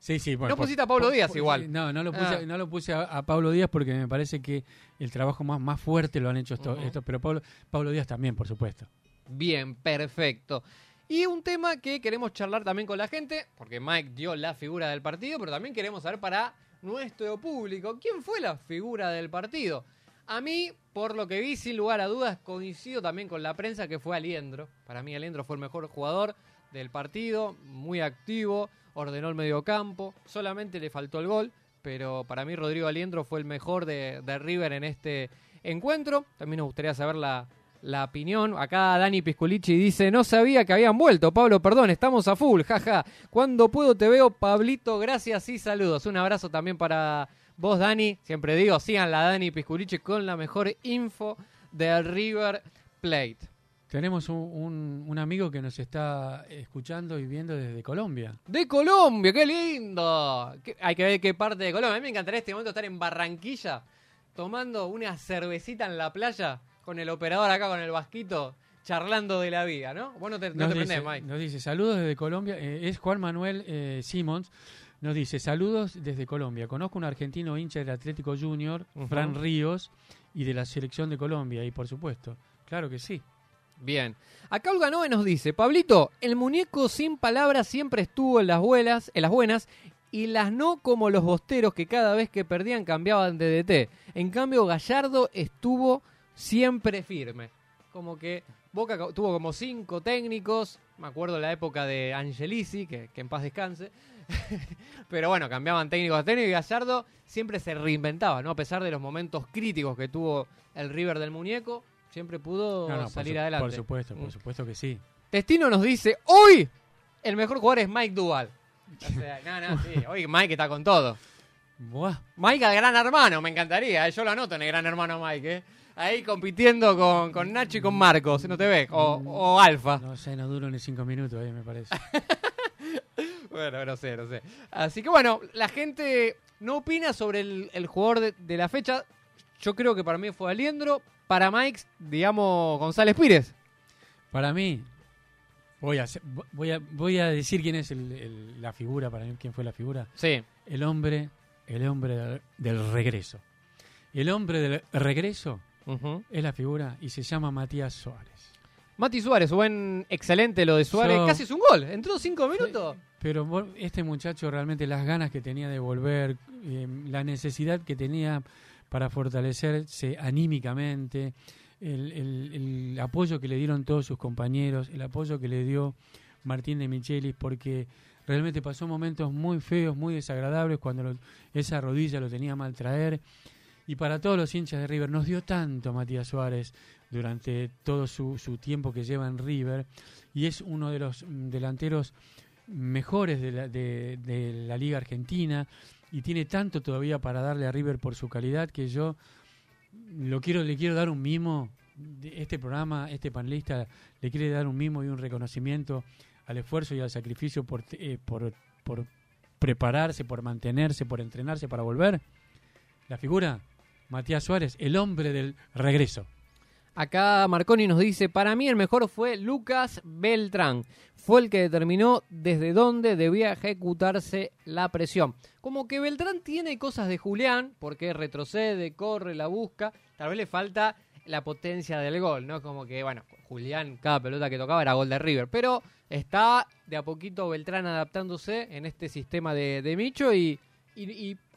Sí, sí. Bueno, No pusiste a Pablo Díaz igual. No, no lo puse, Ah. no lo puse a, a Pablo Díaz porque me parece que el trabajo más, más fuerte lo han hecho estos, pero Pablo, Pablo Díaz también, por supuesto. Bien, perfecto. Y un tema que queremos charlar también con la gente, porque Mike dio la figura del partido, pero también queremos saber para nuestro público, ¿quién fue la figura del partido? A mí, por lo que vi, sin lugar a dudas, coincido también con la prensa que fue Aliendro. Para mí Aliendro fue el mejor jugador del partido, muy activo, ordenó el mediocampo, solamente le faltó el gol, pero para mí Rodrigo Aliendro fue el mejor de, River en este encuentro. También nos gustaría saber la, la opinión. Acá Dani Pisculici dice, no sabía que habían vuelto. Pablo, perdón, estamos a full, jaja. Cuando puedo te veo, Pablito, gracias y saludos. Un abrazo también para vos, Dani. Siempre digo, sigan la Dani Pisculici con la mejor info del River Plate. Tenemos un, un- un amigo que nos está escuchando y viendo desde Colombia. De Colombia, qué lindo. Qué- hay que ver qué parte de Colombia. A mí me encantaría este momento estar en Barranquilla tomando una cervecita en la playa con el operador acá con el vasquito charlando de la vida, ¿no? Vos no te, no Nos te dice, prendés, Mike. nos dice, saludos desde Colombia. Eh, es Juan Manuel eh, Simons. Nos dice, saludos desde Colombia. Conozco un argentino hincha del Atlético Junior. Fran Ríos, y de la selección de Colombia. Y por supuesto, claro que sí. Bien. Acá Olga Nove nos dice, Pablito, el muñeco sin palabras siempre estuvo en las buenas, en las buenas y las no como los bosteros que cada vez que perdían cambiaban de DT. En cambio, Gallardo estuvo siempre firme. Como que Boca tuvo como cinco técnicos, me acuerdo la época de Angelici, que, que en paz descanse. Pero bueno, cambiaban técnicos a técnicos y Gallardo siempre se reinventaba, ¿no? A pesar de los momentos críticos que tuvo el River del muñeco, siempre pudo No, no, por salir adelante. Por supuesto, por Mm. supuesto que sí. Testino nos dice, hoy el mejor jugador es Mike Duval. O sea, no, no, sí, hoy Mike está con todo. Buah. Mike al gran hermano, me encantaría, eh, yo lo anoto en el gran hermano Mike, eh. Ahí compitiendo con, con Nacho y con Marcos, ¿no te ves? O, o Alfa. No sé, no duró ni cinco minutos ahí, me parece. Bueno, no sé, no sé. Así que bueno, la gente no opina sobre el, el jugador de, de la fecha. Yo creo que para mí fue Aliendro. Para Mike, digamos, González Pires. Para mí, voy a, hacer- voy a, voy a decir quién es el- el- la figura, para mí, quién fue la figura. Sí. El hombre, el hombre del, del regreso. El hombre del regreso es la figura y se llama Matías Suárez. Mati Suárez, buen, excelente lo de Suárez. Casi es un gol. Entró cinco minutos. Pero este muchacho realmente las ganas que tenía de volver, eh, la necesidad que tenía para fortalecerse anímicamente, el, el- apoyo que le dieron todos sus compañeros, el apoyo que le dio Martín de Michelis, porque realmente pasó momentos muy feos, muy desagradables cuando esa rodilla lo tenía mal traer. Y para todos los hinchas de River, nos dio tanto Matías Suárez durante todo su, su tiempo que lleva en River. Y es uno de los mm, delanteros mejores de la, de la Liga Argentina. Y tiene tanto todavía para darle a River por su calidad que yo lo quiero, le quiero dar un mimo. Este programa, este panelista, le quiere dar un mimo y un reconocimiento al esfuerzo y al sacrificio por, eh, por, por prepararse, por mantenerse, por entrenarse para volver. La figura, Matías Suárez, el hombre del regreso. Acá Marconi nos dice, para mí el mejor fue Lucas Beltrán. Fue el que determinó desde dónde debía ejecutarse la presión. Como que Beltrán tiene cosas de Julián, porque retrocede, corre, la busca. Tal vez le falta la potencia del gol, ¿no? Como que, bueno, Julián, cada pelota que tocaba era gol de River. Pero está de a poquito Beltrán adaptándose en este sistema de, de Micho y,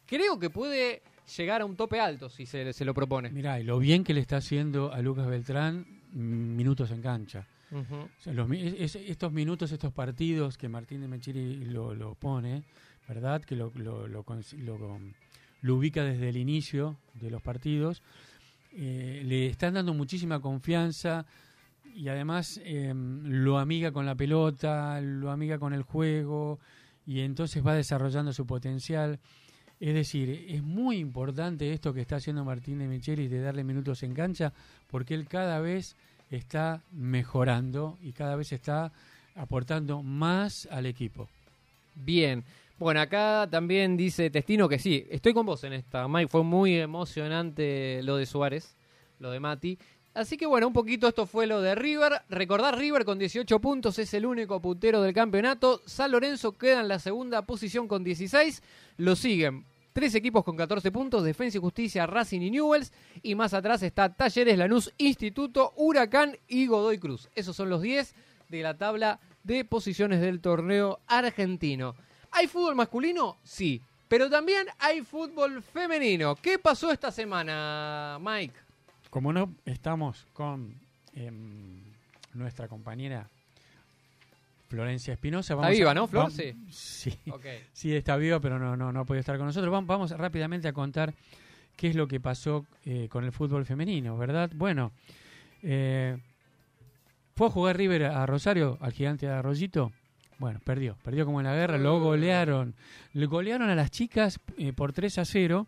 creo que puede llegar a un tope alto si se, se lo propone. Mirá, y lo bien que le está haciendo a Lucas Beltrán mm, minutos en cancha. Ujú. O sea, los mi- es- estos minutos, estos partidos que Martín de Mechiri lo, lo pone, ¿verdad? Que lo, lo, lo cons- lo- lo ubica desde el inicio de los partidos. eh, le están dando muchísima confianza y además eh, lo amiga con la pelota, lo amiga con el juego y entonces va desarrollando su potencial. Es decir, es muy importante esto que está haciendo Martín de Micheli de darle minutos en cancha, porque él cada vez está mejorando y cada vez está aportando más al equipo. Bien. Bueno, acá también dice Testino que sí, estoy con vos en esta, Mike. Fue muy emocionante lo de Suárez, lo de Mati. Así que bueno, un poquito esto fue lo de River. Recordar, River con 18 puntos es el único puntero del campeonato. San Lorenzo queda en la segunda posición con 16. Lo siguen tres equipos con 14 puntos, Defensa y Justicia, Racing y Newells. Y más atrás está Talleres, Lanús, Instituto, Huracán y Godoy Cruz. Esos son los 10 de la tabla de posiciones del torneo argentino. ¿Hay fútbol masculino? Sí. Pero también hay fútbol femenino. ¿Qué pasó esta semana, Mike? Como no estamos con em, nuestra compañera Florencia Espinosa, vamos viva, a- ¿no, Flor? Sí. sí. Sí, está viva, pero no, no, no ha podido estar con nosotros. Vam- Vamos rápidamente a contar qué es lo que pasó eh, con el fútbol femenino, ¿verdad? Bueno, eh, fue a jugar River a Rosario, al gigante de Arroyito. Bueno, perdió, perdió como en la guerra, lo golearon. Le golearon a las chicas eh, por 3 a 0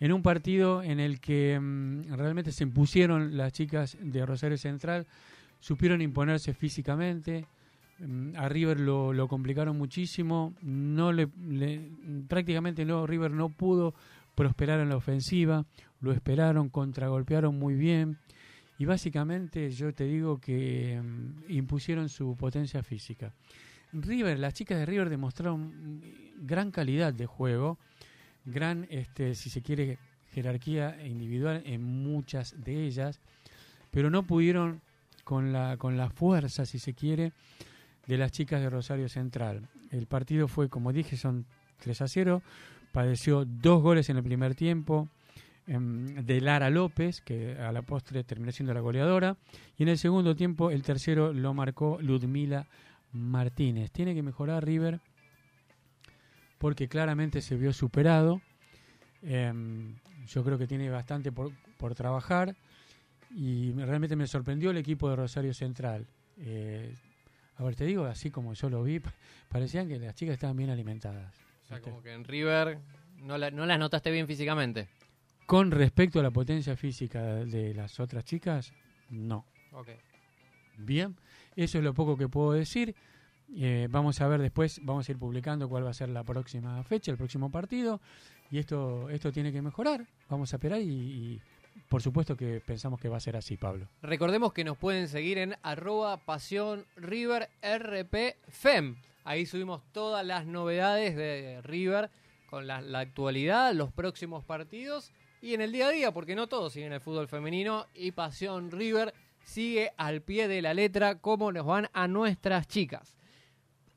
en un partido en el que mm, realmente se impusieron las chicas de Rosario Central, supieron imponerse físicamente, a River lo, lo complicaron muchísimo, no le, le- prácticamente no, River no pudo prosperar en la ofensiva, lo esperaron, contragolpearon muy bien y básicamente yo te digo que mm, impusieron su potencia física. River, las chicas de River demostraron mm, gran calidad de juego, gran, este, si se quiere, jerarquía individual en muchas de ellas, pero no pudieron con la, con la fuerza, si se quiere, de las chicas de Rosario Central. El partido fue, como dije, son 3 a 0. Padeció dos goles en el primer tiempo em, de Lara López, que a la postre terminó siendo la goleadora. Y en el segundo tiempo, el tercero lo marcó Ludmila Martínez. Tiene que mejorar River porque claramente se vio superado. Em, yo creo que tiene bastante por, por trabajar y realmente me sorprendió el equipo de Rosario Central. Eh, a ver, te digo, así como yo lo vi, pa- parecían que las chicas estaban bien alimentadas. O sea, ¿viste? como que en River no, la- no las notaste bien físicamente. Con respecto a la potencia física de las otras chicas, no. Ok. Bien, eso es lo poco que puedo decir. Eh, vamos a ver después, vamos a ir publicando cuál va a ser la próxima fecha, el próximo partido. Y esto, esto tiene que mejorar. Vamos a esperar y, y por supuesto que pensamos que va a ser así, Pablo. Recordemos que nos pueden seguir en arroba pasión River RP Fem. Ahí subimos todas las novedades de River con la, la actualidad, los próximos partidos y en el día a día, porque no todos siguen el fútbol femenino y Pasión River sigue al pie de la letra cómo nos van a nuestras chicas.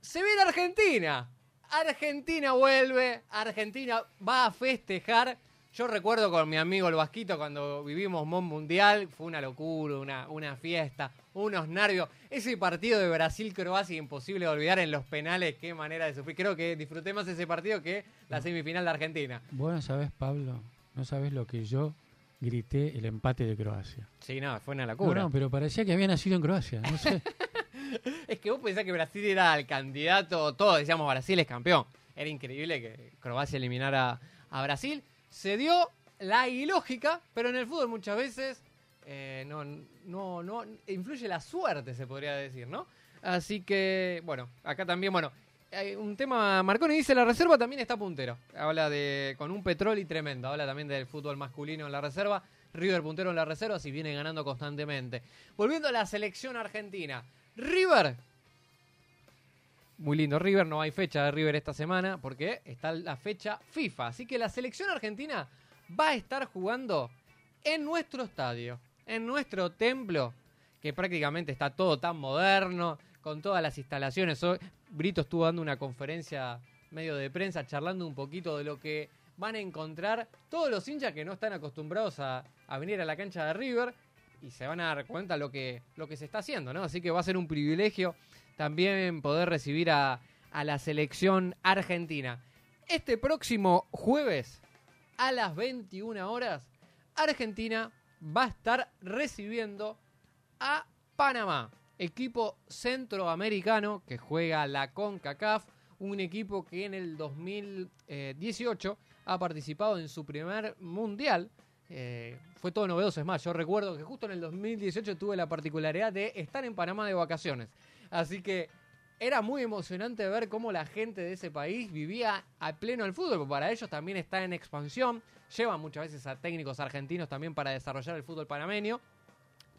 Se viene Argentina. Argentina vuelve, Argentina va a festejar. Yo recuerdo con mi amigo el Vasquito cuando vivimos Mon Mundial, fue una locura, una, una fiesta, unos nervios. Ese partido de Brasil-Croacia imposible de olvidar en los penales, qué manera de sufrir. Creo que disfruté más ese partido que la semifinal de Argentina. Vos no sabés, Pablo, no sabés lo que yo grité el empate de Croacia. Sí, no, fue una No, locura. no, pero parecía que había nacido en Croacia. No sé. Es que vos pensás que Brasil era el candidato, todos decíamos Brasil es campeón. Era increíble que Croacia eliminara a Brasil. Se dio la ilógica, pero en el fútbol muchas veces eh, no, no, no influye la suerte, se podría decir, ¿no? Así que, bueno, acá también, bueno, hay un tema, Marconi dice, la reserva también está puntero. Habla de, con un petróleo tremendo, habla también del fútbol masculino en la reserva. River puntero en la reserva y viene ganando constantemente. Volviendo a la selección argentina. River. Muy lindo River, no hay fecha de River esta semana porque está la fecha FIFA. Así que la selección argentina va a estar jugando en nuestro estadio, en nuestro templo, que prácticamente está todo tan moderno, con todas las instalaciones. Hoy Brito estuvo dando una conferencia medio de prensa charlando un poquito de lo que van a encontrar todos los hinchas que no están acostumbrados a, a venir a la cancha de River y se van a dar cuenta lo que, lo que se está haciendo, ¿no? Así que va a ser un privilegio también poder recibir a, a la selección argentina. Este próximo jueves a las 21 horas, Argentina va a estar recibiendo a Panamá, equipo centroamericano que juega la CONCACAF, un equipo que en el 2018 ha participado en su primer mundial. Eh, fue todo novedoso, es más, yo recuerdo que justo en el 2018 tuve la particularidad de estar en Panamá de vacaciones. Así que era muy emocionante ver cómo la gente de ese país vivía a pleno el fútbol, porque para ellos también está en expansión. Llevan muchas veces a técnicos argentinos también para desarrollar el fútbol panameño.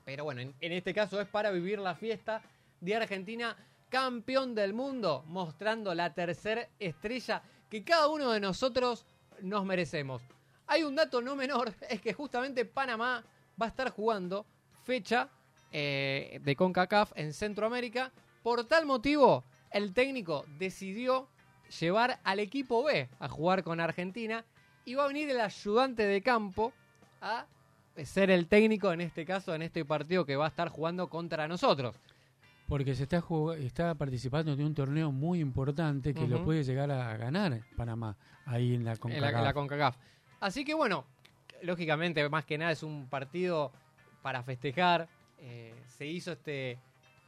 Pero bueno, en, en este caso es para vivir la fiesta de Argentina campeón del mundo, mostrando la tercera estrella que cada uno de nosotros nos merecemos. Hay un dato no menor, es que justamente Panamá va a estar jugando fecha eh, de CONCACAF en Centroamérica. Por tal motivo, el técnico decidió llevar al equipo B a jugar con Argentina y va a venir el ayudante de campo a ser el técnico en este caso, en este partido que va a estar jugando contra nosotros. Porque se está, está participando de un torneo muy importante que uh -huh. lo puede llegar a ganar Panamá ahí en la CONCACAF. En la, en la CONCACAF. Así que bueno, lógicamente más que nada es un partido para festejar. Eh, se hizo este,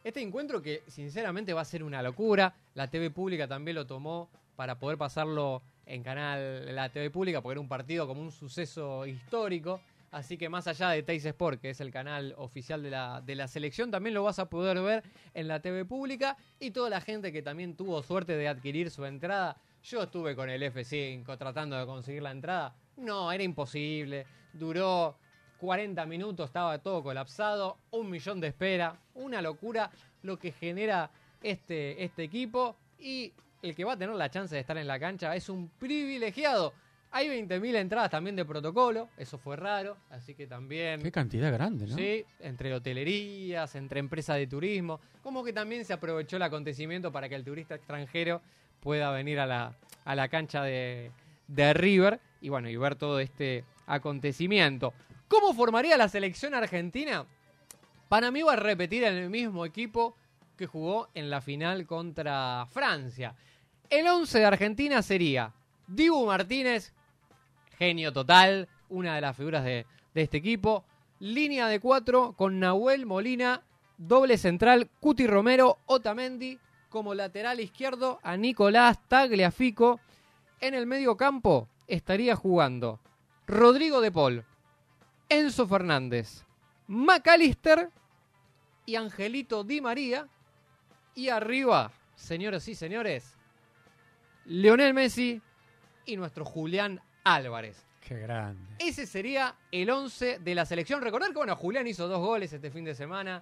este encuentro que sinceramente va a ser una locura. La TV pública también lo tomó para poder pasarlo en canal la TV pública porque era un partido como un suceso histórico. Así que más allá de Teis Sport, que es el canal oficial de la, de la selección, también lo vas a poder ver en la TV pública. Y toda la gente que también tuvo suerte de adquirir su entrada. Yo estuve con el F5 tratando de conseguir la entrada. No, era imposible. Duró 40 minutos, estaba todo colapsado. Un millón de espera. Una locura lo que genera este, este equipo. Y el que va a tener la chance de estar en la cancha es un privilegiado. Hay 20.000 entradas también de protocolo, eso fue raro, así que también... Qué cantidad grande, ¿no? Sí, entre hotelerías, entre empresas de turismo, como que también se aprovechó el acontecimiento para que el turista extranjero pueda venir a la, a la cancha de, de River y bueno, y ver todo este acontecimiento. ¿Cómo formaría la selección argentina? Para mí va a repetir en el mismo equipo que jugó en la final contra Francia. El 11 de Argentina sería Dibu Martínez, genio total, una de las figuras de, este equipo. Línea de cuatro con Nahuel Molina, doble central, Cuti Romero, Otamendi, como lateral izquierdo a Nicolás Tagliafico. En el medio campo estaría jugando Rodrigo de Paul, Enzo Fernández, McAllister y Angelito Di María. Y arriba, señores y señores, Leonel Messi y nuestro Julián Álvarez. Qué grande. Ese sería el 11 de la selección. Recordar que, bueno, Julián hizo dos goles este fin de semana.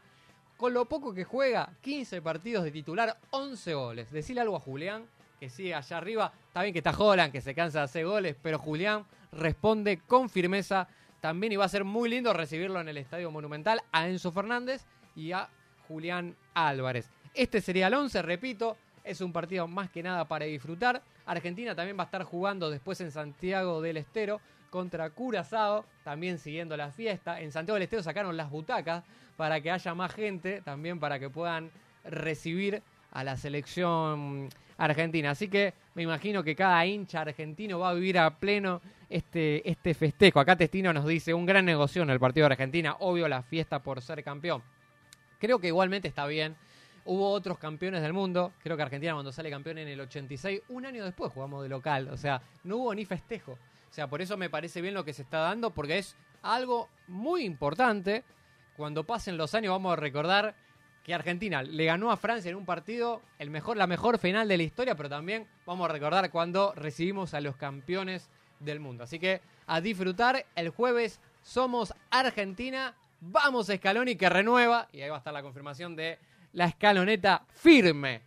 Con lo poco que juega, 15 partidos de titular, 11 goles. Decirle algo a Julián, que sigue allá arriba. Está bien que está Jolan, que se cansa de hacer goles, pero Julián responde con firmeza también. Va a ser muy lindo recibirlo en el Estadio Monumental a Enzo Fernández y a Julián Álvarez. Este sería el 11, repito. Es un partido más que nada para disfrutar. Argentina también va a estar jugando después en Santiago del Estero contra Curazao, también siguiendo la fiesta. En Santiago del Estero sacaron las butacas para que haya más gente, también para que puedan recibir a la selección argentina. Así que me imagino que cada hincha argentino va a vivir a pleno este, este festejo. Acá Testino nos dice un gran negocio en el partido de Argentina, obvio la fiesta por ser campeón. Creo que igualmente está bien. Hubo otros campeones del mundo. Creo que Argentina cuando sale campeón en el 86, un año después jugamos de local. O sea, no hubo ni festejo. O sea, por eso me parece bien lo que se está dando, porque es algo muy importante. Cuando pasen los años vamos a recordar que Argentina le ganó a Francia en un partido, el mejor, la mejor final de la historia, pero también vamos a recordar cuando recibimos a los campeones del mundo. Así que a disfrutar el jueves somos Argentina, vamos Scaloni que renueva y ahí va a estar la confirmación de la escaloneta firme.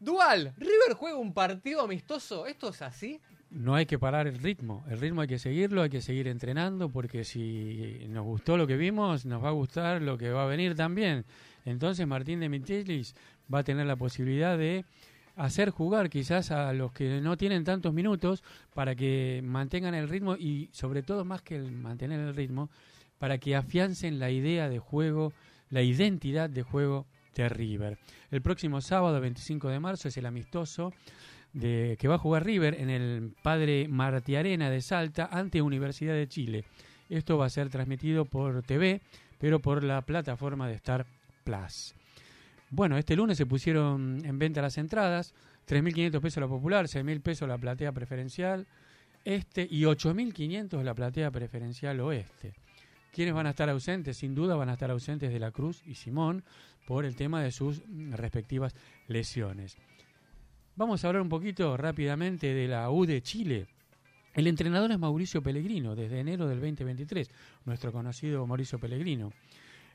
Dual, River juega un partido amistoso, ¿esto es así? No hay que parar el ritmo, el ritmo hay que seguirlo, hay que seguir entrenando porque si nos gustó lo que vimos, nos va a gustar lo que va a venir también. Entonces Martín de Mitelis va a tener la posibilidad de hacer jugar quizás a los que no tienen tantos minutos para que mantengan el ritmo y sobre todo más que el mantener el ritmo, para que afiancen la idea de juego, la identidad de juego de River. El próximo sábado, 25 de marzo, es el amistoso de, que va a jugar River en el Padre Martiarena de Salta ante Universidad de Chile. Esto va a ser transmitido por TV, pero por la plataforma de Star Bueno, este lunes se pusieron en venta las entradas, 3.500 pesos la popular, 6.000 pesos la platea preferencial este y 8.500 la platea preferencial oeste. ¿Quiénes van a estar ausentes? Sin duda van a estar ausentes de la Cruz y Simón por el tema de sus respectivas lesiones. Vamos a hablar un poquito rápidamente de la U de Chile. El entrenador es Mauricio Pellegrino, desde enero del 2023, nuestro conocido Mauricio Pellegrino.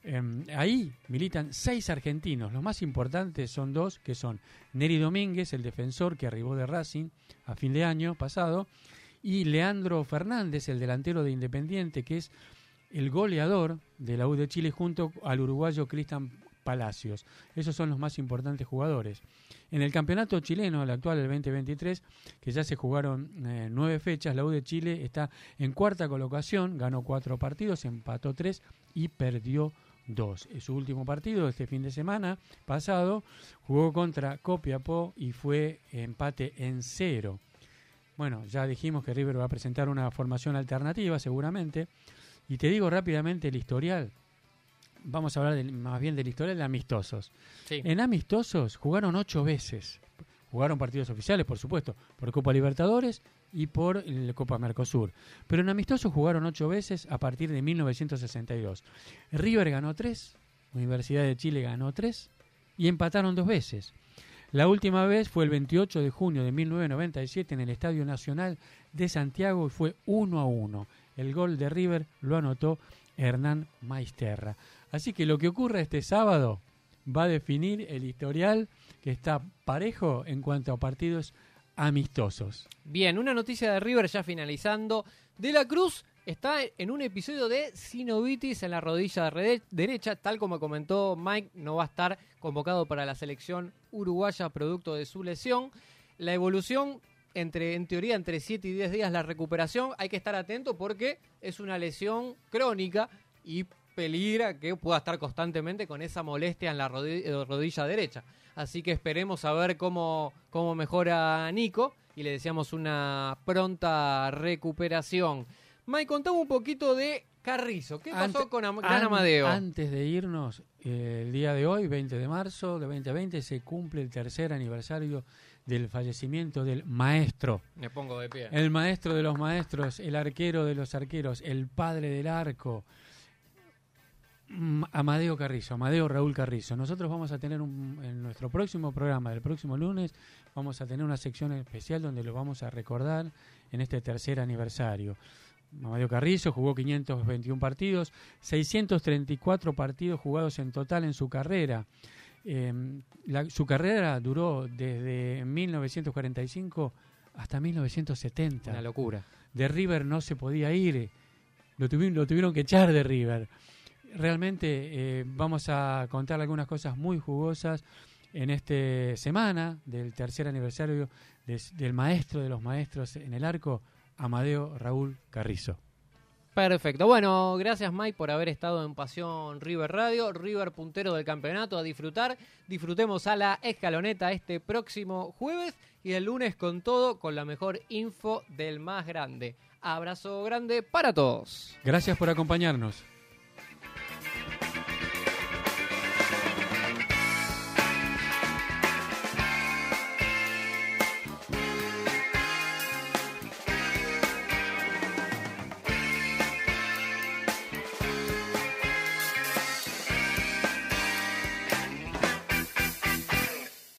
Em, ahí militan seis argentinos. Los más importantes son dos, que son Neri Domínguez, el defensor que arribó de Racing a fin de año pasado, y Leandro Fernández, el delantero de Independiente, que es el goleador de la U de Chile junto al uruguayo Cristian Palacios. Esos son los más importantes jugadores. En el campeonato chileno, el actual, el 2023, que ya se jugaron eh, nueve fechas, la U de Chile está en cuarta colocación, ganó cuatro partidos, empató tres y perdió 2. En su último partido este fin de semana pasado jugó contra Copiapó y fue empate en cero. Bueno, ya dijimos que River va a presentar una formación alternativa seguramente. Y te digo rápidamente el historial. Vamos a hablar más bien del historial de amistosos. En amistosos jugaron ocho veces. Jugaron partidos oficiales, por supuesto, por Copa Libertadores y por la Copa Mercosur. Pero en amistosos jugaron ocho veces a partir de 1962. River ganó tres, Universidad de Chile ganó tres y empataron dos veces. La última vez fue el 28 de junio de 1997 en el Estadio Nacional de Santiago y fue 1 a 1. El gol de River lo anotó Hernán Maisterra. Así que lo que ocurre este sábado va a definir el historial que está parejo en cuanto a partidos amistosos. Bien, una noticia de River ya finalizando. De la Cruz está en un episodio de sinovitis en la rodilla derecha, tal como comentó Mike, no va a estar convocado para la selección uruguaya producto de su lesión. La evolución entre en teoría entre 7 y 10 días la recuperación, hay que estar atento porque es una lesión crónica y peligra que pueda estar constantemente con esa molestia en la eh, rodilla, derecha. Así que esperemos a ver cómo, cómo mejora Nico y le deseamos una pronta recuperación. Mike, contame un poquito de Carrizo. ¿Qué pasó con Gran Amadeo? Antes de irnos, eh, el día de hoy, 20 de marzo de 2020, se cumple el tercer aniversario del fallecimiento del maestro. Me pongo de pie. El maestro de los maestros, el arquero de los arqueros, el padre del arco. Mm, Amadeo Carrizo, Amadeo Raúl Carrizo. Nosotros vamos a tener un, en nuestro próximo programa, del próximo lunes, vamos a tener una sección especial donde lo vamos a recordar en este tercer aniversario. Amadeo Carrizo jugó 521 partidos, 634 partidos jugados en total en su carrera. Em, su carrera duró desde 1945 hasta 1970. Una locura. De River no se podía ir, lo lo tuvieron que echar de River realmente eh, vamos a contar algunas cosas muy jugosas en esta semana del tercer aniversario del maestro de los maestros en el arco, Amadeo Raúl Carrizo. Perfecto. Bueno, gracias Mike por haber estado en Pasión River Radio, River puntero del campeonato, a disfrutar. Disfrutemos a la escaloneta este próximo jueves y el lunes con todo, con la mejor info del más grande. Abrazo grande para todos. Gracias por acompañarnos.